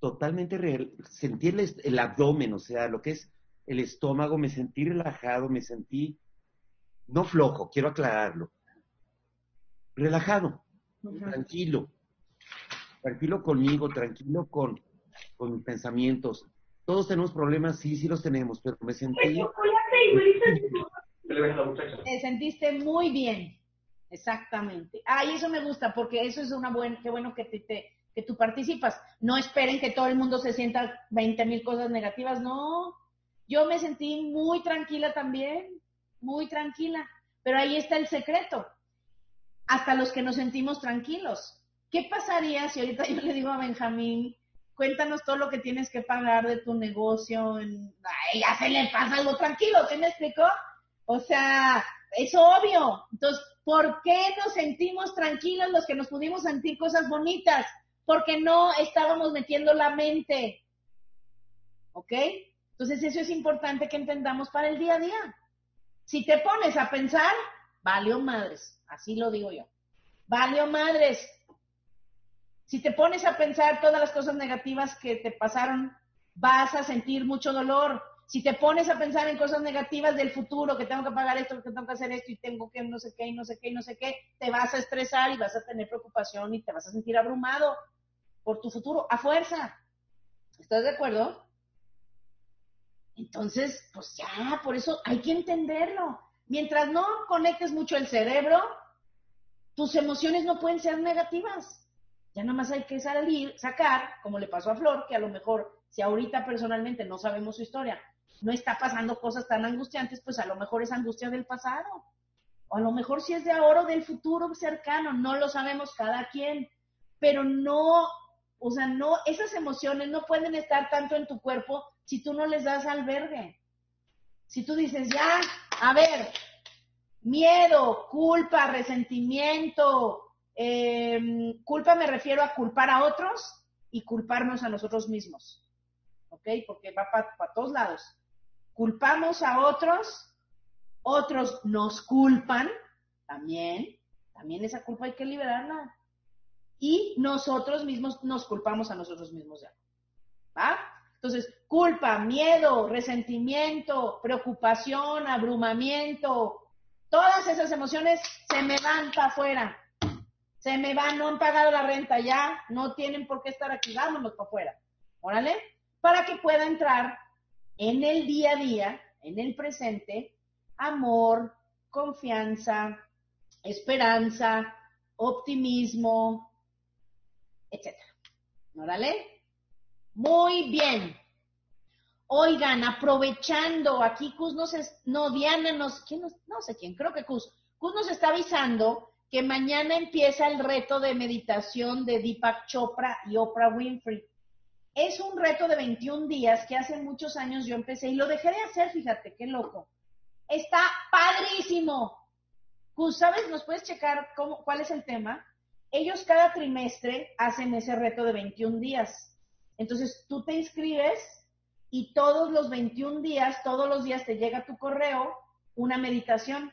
S8: totalmente, re- sentí el, el abdomen, o sea, lo que es el estómago, me sentí relajado, me sentí, no flojo, quiero aclararlo, relajado, tranquilo, tranquilo conmigo, tranquilo con, con mis pensamientos. Todos tenemos problemas, sí, sí los tenemos, pero me sentí...
S1: Te sentiste muy bien, exactamente. Ah, y eso me gusta, porque eso es una buena, qué bueno que, te, te- que tú participas. No esperen que todo el mundo se sienta 20 mil cosas negativas, no. Yo me sentí muy tranquila también, muy tranquila. Pero ahí está el secreto. Hasta los que nos sentimos tranquilos. ¿Qué pasaría si ahorita yo le digo a Benjamín, cuéntanos todo lo que tienes que pagar de tu negocio? En... Ay, ya se le pasa algo tranquilo, ¿se me explicó? O sea, es obvio. Entonces, ¿por qué nos sentimos tranquilos los que nos pudimos sentir cosas bonitas? Porque no estábamos metiendo la mente. ¿Ok? Entonces, eso es importante que entendamos para el día a día. Si te pones a pensar, valió madres. Así lo digo yo. Valió madres. Si te pones a pensar todas las cosas negativas que te pasaron, vas a sentir mucho dolor. Si te pones a pensar en cosas negativas del futuro, que tengo que pagar esto, que tengo que hacer esto y tengo que no sé qué y no sé qué y no sé qué, te vas a estresar y vas a tener preocupación y te vas a sentir abrumado por tu futuro a fuerza. ¿Estás de acuerdo? Entonces, pues ya, por eso hay que entenderlo. Mientras no conectes mucho el cerebro, tus emociones no pueden ser negativas. Ya nada más hay que salir, sacar, como le pasó a Flor, que a lo mejor, si ahorita personalmente no sabemos su historia, no está pasando cosas tan angustiantes, pues a lo mejor es angustia del pasado. O a lo mejor si es de ahora o del futuro cercano, no lo sabemos cada quien. Pero no, o sea, no, esas emociones no pueden estar tanto en tu cuerpo si tú no les das albergue. Si tú dices, ya, a ver, miedo, culpa, resentimiento, eh, culpa me refiero a culpar a otros y culparnos a nosotros mismos. ¿Ok? Porque va para todos lados. Culpamos a otros, otros nos culpan también, también esa culpa hay que liberarla. Y nosotros mismos nos culpamos a nosotros mismos ya. ¿Va? Entonces, culpa, miedo, resentimiento, preocupación, abrumamiento, todas esas emociones se me van para afuera. Se me van, no han pagado la renta ya, no tienen por qué estar aquí, vámonos para afuera. Órale, para que pueda entrar en el día a día, en el presente, amor, confianza, esperanza, optimismo, etcétera. ¿Órale? Muy bien. Oigan, aprovechando, aquí Cus nos, es, no, Diana nos, ¿quién nos, no sé quién, creo que Cus, Cus nos está avisando que mañana empieza el reto de meditación de Deepak Chopra y Oprah Winfrey. Es un reto de 21 días que hace muchos años yo empecé y lo dejé de hacer, fíjate, qué loco. Está padrísimo. ¿sabes? ¿Nos puedes checar cómo, cuál es el tema? Ellos cada trimestre hacen ese reto de 21 días. Entonces tú te inscribes y todos los 21 días, todos los días te llega tu correo una meditación.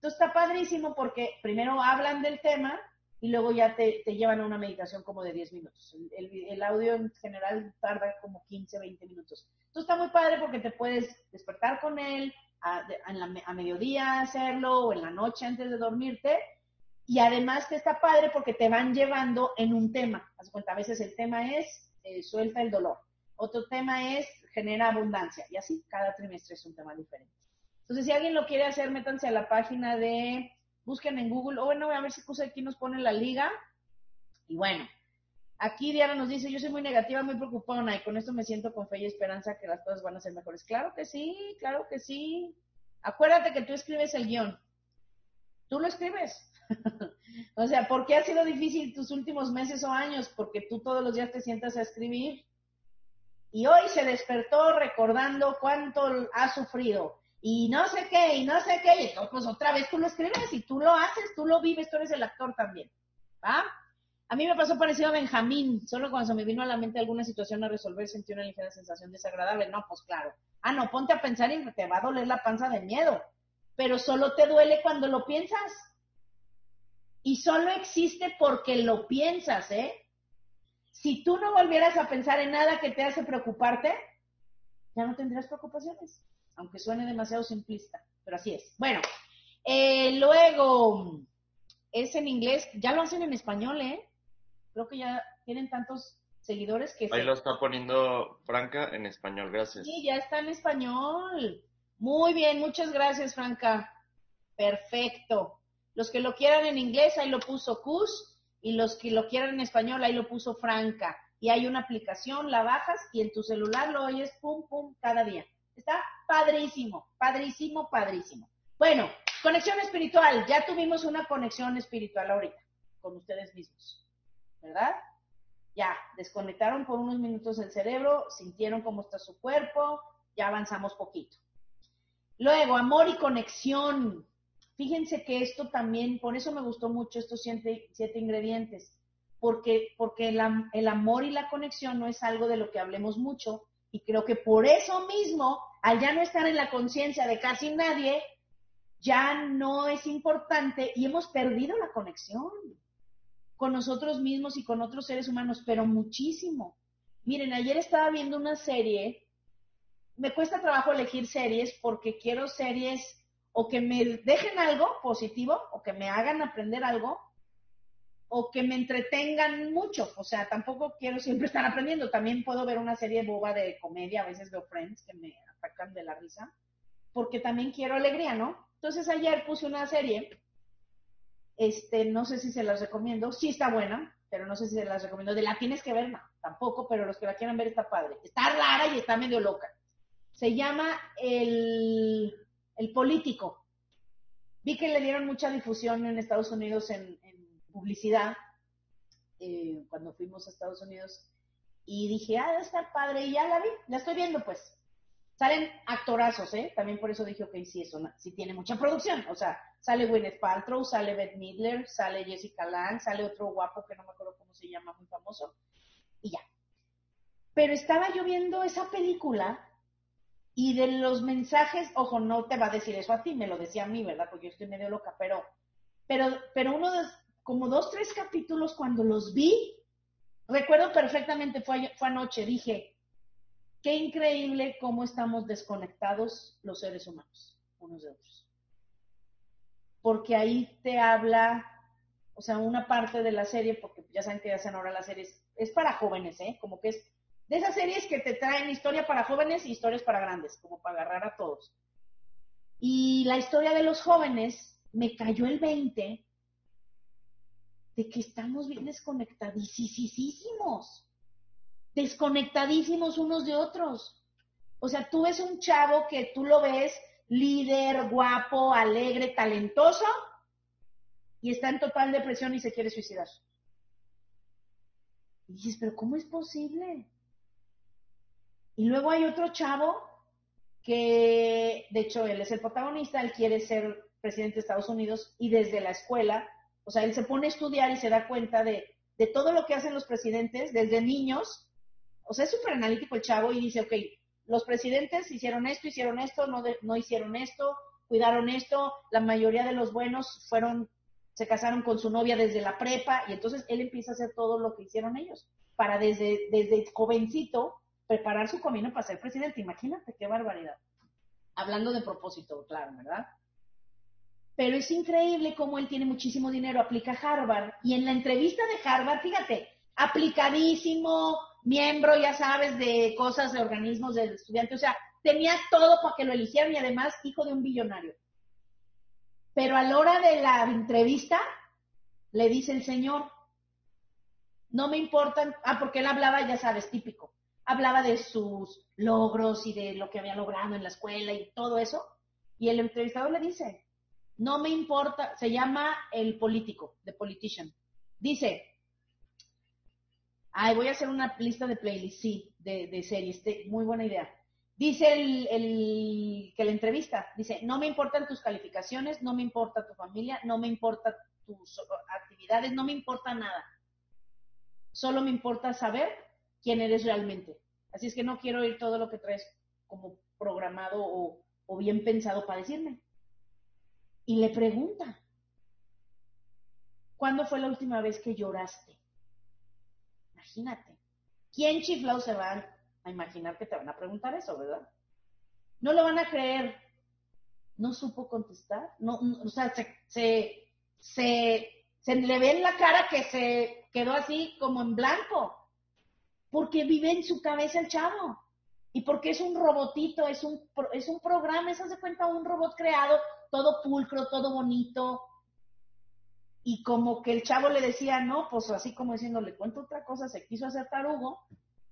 S1: Entonces está padrísimo porque primero hablan del tema y luego ya te, te llevan a una meditación como de 10 minutos. El, audio en general tarda como 15, 20 minutos. Entonces está muy padre porque te puedes despertar con él, a, a, mediodía hacerlo o en la noche antes de dormirte. Y además te está padre porque te van llevando en un tema. Haz cuenta, a veces el tema es eh, suelta el dolor. Otro tema es genera abundancia. Y así cada trimestre es un tema diferente. Entonces, si alguien lo quiere hacer, métanse a la página de, busquen en Google, o bueno, a ver si puse aquí nos pone la liga. Y bueno, aquí Diana nos dice, yo soy muy negativa, muy preocupona, y con esto me siento con fe y esperanza que las cosas van a ser mejores. Claro que sí, claro que sí. Acuérdate que tú escribes el guion. Tú lo escribes. o sea, ¿por qué ha sido difícil tus últimos meses o años? Porque tú todos los días te sientas a escribir. Y hoy se despertó recordando cuánto ha sufrido. Y no sé qué, y no sé qué. Y entonces, pues otra vez tú lo escribes y tú lo haces, tú lo vives, tú eres el actor también. ¿Va? A mí me pasó parecido a Benjamín. Solo cuando se me vino a la mente alguna situación a resolver sentí una ligera sensación desagradable. No, pues claro. Ah, no, ponte a pensar y te va a doler la panza de miedo. Pero solo te duele cuando lo piensas. Y solo existe porque lo piensas, ¿eh? Si tú no volvieras a pensar en nada que te hace preocuparte, ya no tendrías preocupaciones, aunque suene demasiado simplista, pero así es. Bueno, eh, luego es en inglés, ya lo hacen en español, ¿eh? Creo que ya tienen tantos seguidores que...
S6: Ahí
S1: se-
S6: lo está poniendo Franca en español, gracias.
S1: Sí, ya está en español. Muy bien, muchas gracias, Franca. Perfecto. Los que lo quieran en inglés, ahí lo puso Cus, y los que lo quieran en español, ahí lo puso Franca. Y hay una aplicación, la bajas y en tu celular lo oyes pum, pum, cada día. Está padrísimo, padrísimo, padrísimo. Bueno, conexión espiritual. Ya tuvimos una conexión espiritual ahorita con ustedes mismos, ¿verdad? Ya, desconectaron por unos minutos el cerebro, sintieron cómo está su cuerpo, ya avanzamos poquito. Luego, amor y conexión. Fíjense que esto también, por eso me gustó mucho estos siete, siete ingredientes, porque, porque el, el amor y la conexión no es algo de lo que hablemos mucho, y creo que por eso mismo, al ya no estar en la conciencia de casi nadie, ya no es importante y hemos perdido la conexión con nosotros mismos y con otros seres humanos, pero muchísimo. Miren, ayer estaba viendo una serie, me cuesta trabajo elegir series porque quiero series o que me dejen algo positivo o que me hagan aprender algo o que me entretengan mucho. O sea, tampoco quiero siempre estar aprendiendo. También puedo ver una serie boba de comedia, a veces veo Friends que me atacan de la risa, porque también quiero alegría, ¿no? Entonces ayer puse una serie este, no sé si se las recomiendo. Sí está buena, pero no sé si se las recomiendo. De la tienes que ver, no, tampoco, pero los que la quieran ver está padre. Está rara y está medio loca. Se llama El, el Político. Vi que le dieron mucha difusión en Estados Unidos en, en publicidad eh, cuando fuimos a Estados Unidos y dije, ah, debe estar padre y ya la vi, la estoy viendo pues. Salen actorazos, ¿eh? También por eso dije, ok, sí, eso sí tiene mucha producción. O sea, sale Gwyneth Paltrow, sale Beth Midler, sale Jessica Lange, sale otro guapo que no me acuerdo cómo se llama, muy famoso, y ya. Pero estaba yo viendo esa película y de los mensajes, ojo, no te va a decir eso a ti, me lo decía a mí, ¿verdad? Porque yo estoy medio loca, pero, pero, pero uno de, como dos, tres capítulos cuando los vi, recuerdo perfectamente, fue, fue anoche, dije, qué increíble cómo estamos desconectados los seres humanos, unos de otros. Porque ahí te habla, o sea, una parte de la serie, porque ya saben que hacen ahora las series, es para jóvenes, ¿eh? Como que es de esas series que te traen historia para jóvenes y historias para grandes, como para agarrar a todos. Y la historia de los jóvenes, me cayó el 20 de que estamos bien desconectadísimos desconectadísimos unos de otros. O sea, tú ves un chavo que tú lo ves líder, guapo, alegre, talentoso, y está en total depresión y se quiere suicidar. Y dices, pero ¿cómo es posible? Y luego hay otro chavo que, de hecho, él es el protagonista, él quiere ser presidente de Estados Unidos y desde la escuela, o sea, él se pone a estudiar y se da cuenta de, de todo lo que hacen los presidentes desde niños o sea, es súper analítico el chavo y dice, ok, los presidentes hicieron esto, hicieron esto, no, de, no hicieron esto, cuidaron esto, la mayoría de los buenos fueron, se casaron con su novia desde la prepa y entonces él empieza a hacer todo lo que hicieron ellos para desde, desde jovencito preparar su camino para ser presidente. Imagínate qué barbaridad. Hablando de propósito, claro, ¿verdad? Pero es increíble cómo él tiene muchísimo dinero, aplica a Harvard y en la entrevista de Harvard, fíjate, aplicadísimo, miembro, ya sabes, de cosas, de organismos, de estudiantes, o sea, tenía todo para que lo eligieran y además hijo de un billonario. Pero a la hora de la entrevista, le dice el señor, no me importan, ah, porque él hablaba, ya sabes, típico, hablaba de sus logros y de lo que había logrado en la escuela y todo eso, y el entrevistador le dice, no me importa, se llama el político, the politician, dice, Ay, voy a hacer una lista de playlists, sí, de, series, muy buena idea. Dice el, que la entrevista, dice, no me importan tus calificaciones, no me importa tu familia, no me importa tus actividades, no me importa nada. Solo me importa saber quién eres realmente. Así es que no quiero oír todo lo que traes como programado o bien pensado para decirme. Y le pregunta, ¿cuándo fue la última vez que lloraste? Imagínate. ¿Quién chiflado se va a imaginar que te van a preguntar eso, verdad? No lo van a creer. No supo contestar. No, no o sea, se, se, se, se le ve en la cara que se quedó así como en blanco, porque vive en su cabeza el chavo. Y porque es un robotito, es un, es un programa, se hace cuenta un robot creado, todo pulcro, todo bonito. Y como que el chavo le decía, no, pues así como diciendo, le cuento otra cosa, se quiso hacer tarugo.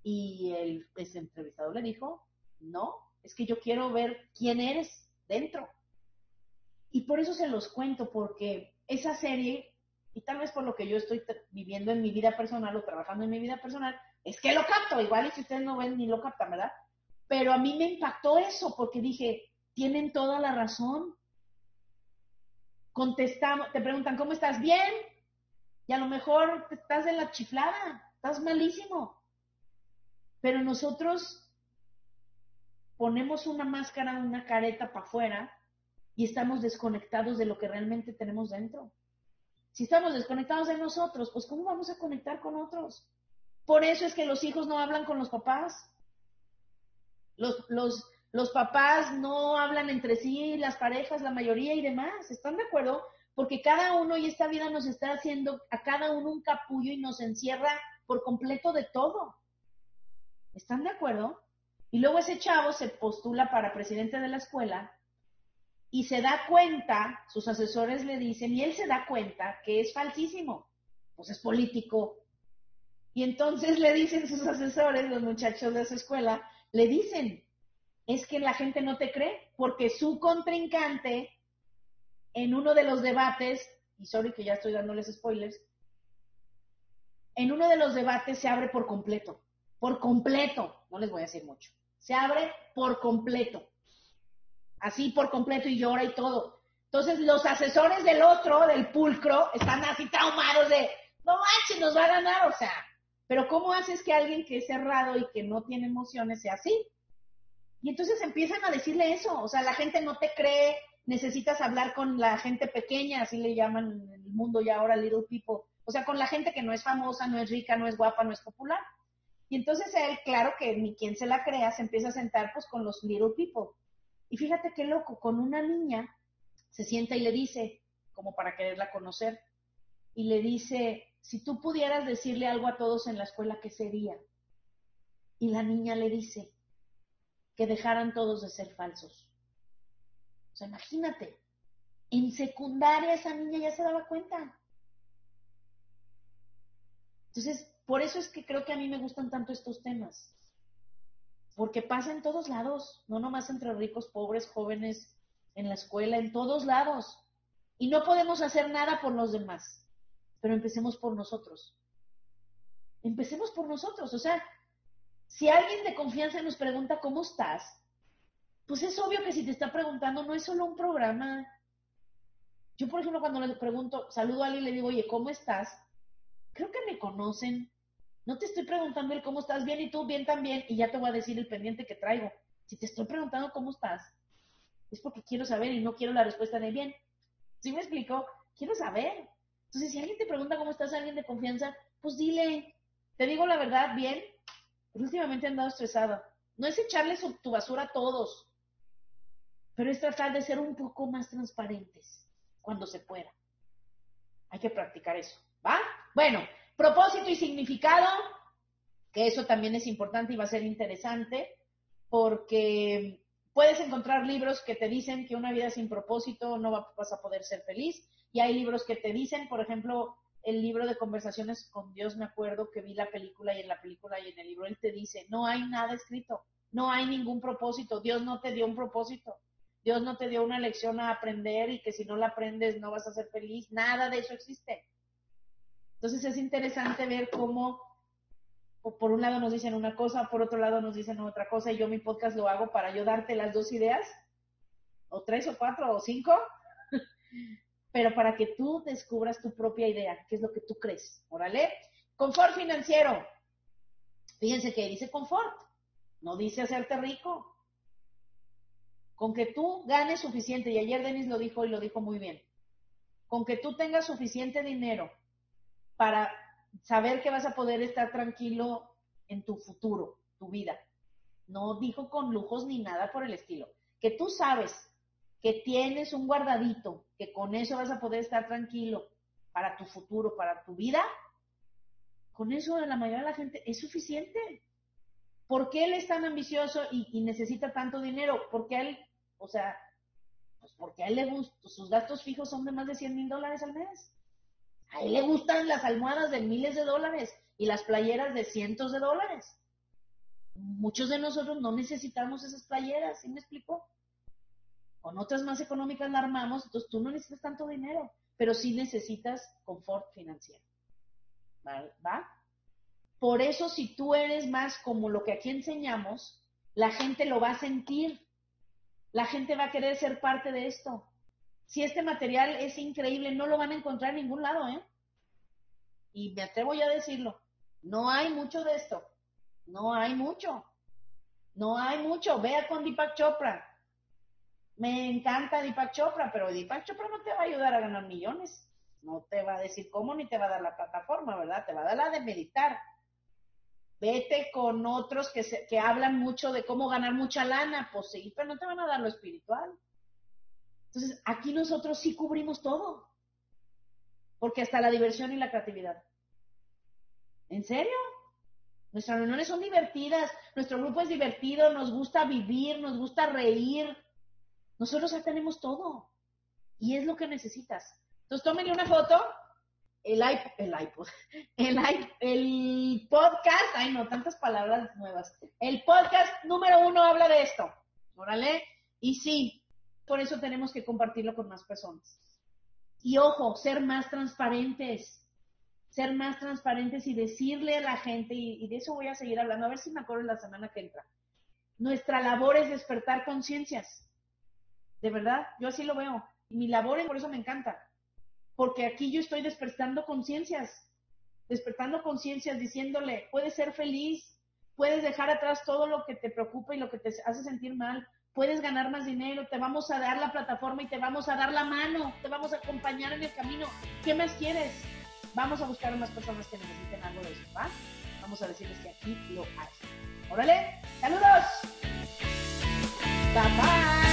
S1: Y el ese entrevistador le dijo, no, es que yo quiero ver quién eres dentro. Y por eso se los cuento, porque esa serie, y tal vez por lo que yo estoy viviendo en mi vida personal o trabajando en mi vida personal, es que lo capto, igual y si ustedes no ven ni lo captan, ¿verdad? Pero a mí me impactó eso, porque dije, tienen toda la razón. Contestamos, te preguntan, ¿cómo estás? Bien. Y a lo mejor estás en la chiflada, estás malísimo. Pero nosotros ponemos una máscara, una careta para afuera y estamos desconectados de lo que realmente tenemos dentro. Si estamos desconectados de nosotros, pues ¿cómo vamos a conectar con otros? Por eso es que los hijos no hablan con los papás. Los, los, los papás no hablan entre sí, las parejas, la mayoría y demás. ¿Están de acuerdo? Porque cada uno y esta vida nos está haciendo a cada uno un capullo y nos encierra por completo de todo. ¿Están de acuerdo? Y luego ese chavo se postula para presidente de la escuela y se da cuenta, sus asesores le dicen, y él se da cuenta que es falsísimo, pues es político. Y entonces le dicen sus asesores, los muchachos de esa escuela, le dicen, es que la gente no te cree, porque su contrincante en uno de los debates, y sorry que ya estoy dándoles spoilers, en uno de los debates se abre por completo, por completo, no les voy a decir mucho, se abre por completo, así por completo y llora y todo. Entonces los asesores del otro, del pulcro, están así traumados de, no manches, nos va a ganar, o sea, pero ¿cómo haces que alguien que es cerrado y que no tiene emociones sea así? Y entonces empiezan a decirle eso, o sea, la gente no te cree, necesitas hablar con la gente pequeña, así le llaman en el mundo ya ahora little people, o sea, con la gente que no es famosa, no es rica, no es guapa, no es popular. Y entonces él, claro que ni quien se la crea, se empieza a sentar pues con los little people. Y fíjate qué loco, con una niña se sienta y le dice, como para quererla conocer, y le dice, si tú pudieras decirle algo a todos en la escuela, ¿qué sería? Y la niña le dice, que dejaran todos de ser falsos. O sea, imagínate, en secundaria esa niña ya se daba cuenta. Entonces, por eso es que creo que a mí me gustan tanto estos temas. Porque pasa en todos lados, no nomás entre ricos, pobres, jóvenes, en la escuela, en todos lados. Y no podemos hacer nada por los demás. Pero empecemos por nosotros. Empecemos por nosotros. O sea, si alguien de confianza nos pregunta cómo estás, pues es obvio que si te está preguntando no es solo un programa. Yo, por ejemplo, cuando le pregunto, saludo a alguien y le digo, oye, ¿cómo estás? Creo que me conocen. No te estoy preguntando el cómo estás bien y tú bien también y ya te voy a decir el pendiente que traigo. Si te estoy preguntando cómo estás, es porque quiero saber y no quiero la respuesta de bien. ¿Sí me explico? Quiero saber. Entonces, si alguien te pregunta cómo estás, alguien de confianza, pues dile, te digo la verdad, bien, últimamente he andado estresada. No es echarle tu basura a todos, pero es tratar de ser un poco más transparentes cuando se pueda. Hay que practicar eso, ¿va? Bueno, propósito y significado, que eso también es importante y va a ser interesante, porque puedes encontrar libros que te dicen que una vida sin propósito no va- vas a poder ser feliz, y hay libros que te dicen, por ejemplo, el libro de conversaciones con Dios, me acuerdo que vi la película y en la película y en el libro él te dice, no hay nada escrito, no hay ningún propósito, Dios no te dio un propósito, Dios no te dio una lección a aprender y que si no la aprendes no vas a ser feliz, nada de eso existe. Entonces es interesante ver cómo por un lado nos dicen una cosa, por otro lado nos dicen otra cosa y yo mi podcast lo hago para yo darte las dos ideas, o tres o cuatro o cinco, pero para que tú descubras tu propia idea, qué es lo que tú crees. Órale. Confort financiero. Fíjense que dice confort, no dice hacerte rico. Con que tú ganes suficiente, y ayer Denis lo dijo y lo dijo muy bien, con que tú tengas suficiente dinero para saber que vas a poder estar tranquilo en tu futuro, tu vida. No dijo con lujos ni nada por el estilo. Que tú sabes que tienes un guardadito, que con eso vas a poder estar tranquilo para tu futuro, para tu vida, con eso la mayoría de la gente es suficiente. ¿Por qué él es tan ambicioso y, necesita tanto dinero? Porque él, o sea, pues porque a él le gusta, sus gastos fijos son de más de 100 mil dólares al mes. A él le gustan las almohadas de miles de dólares y las playeras de cientos de dólares. Muchos de nosotros no necesitamos esas playeras, ¿sí me explico? Con otras más económicas la armamos, entonces tú no necesitas tanto dinero, pero sí necesitas confort financiero. ¿Va? Por eso si tú eres más como lo que aquí enseñamos, la gente lo va a sentir. La gente va a querer ser parte de esto. Si este material es increíble, no lo van a encontrar en ningún lado, ¿eh? Y me atrevo ya a decirlo. No hay mucho de esto. No hay mucho. No hay mucho. Vea con Deepak Chopra. Me encanta Deepak Chopra, pero Deepak Chopra no te va a ayudar a ganar millones. No te va a decir cómo ni te va a dar la plataforma, ¿verdad? Te va a dar la de meditar. Vete con otros que, se, que hablan mucho de cómo ganar mucha lana, pues sí, pero no te van a dar lo espiritual. Entonces, aquí nosotros sí cubrimos todo. Porque hasta la diversión y la creatividad. ¿En serio? Nuestras reuniones son divertidas, nuestro grupo es divertido, nos gusta vivir, nos gusta reír. Nosotros ya tenemos todo. Y es lo que necesitas. Entonces, tómenle una foto. El iPod, el iPod, el, el podcast, ay no, tantas palabras nuevas. El podcast número uno habla de esto. Órale. Y sí, por eso tenemos que compartirlo con más personas. Y ojo, ser más transparentes ser más transparentes y decirle a la gente, y, de eso voy a seguir hablando, a ver si me acuerdo la semana que entra. Nuestra labor es despertar conciencias. De verdad, yo así lo veo. Mi labor, por eso me encanta. Porque aquí yo estoy despertando conciencias. Despertando conciencias, diciéndole, puedes ser feliz, puedes dejar atrás todo lo que te preocupa y lo que te hace sentir mal, puedes ganar más dinero, te vamos a dar la plataforma y te vamos a dar la mano, te vamos a acompañar en el camino. ¿Qué más quieres? Vamos a buscar a más personas que necesiten algo de eso, ¿va? Vamos a decirles que aquí lo hay. ¡Órale! ¡Saludos! ¡Bye bye!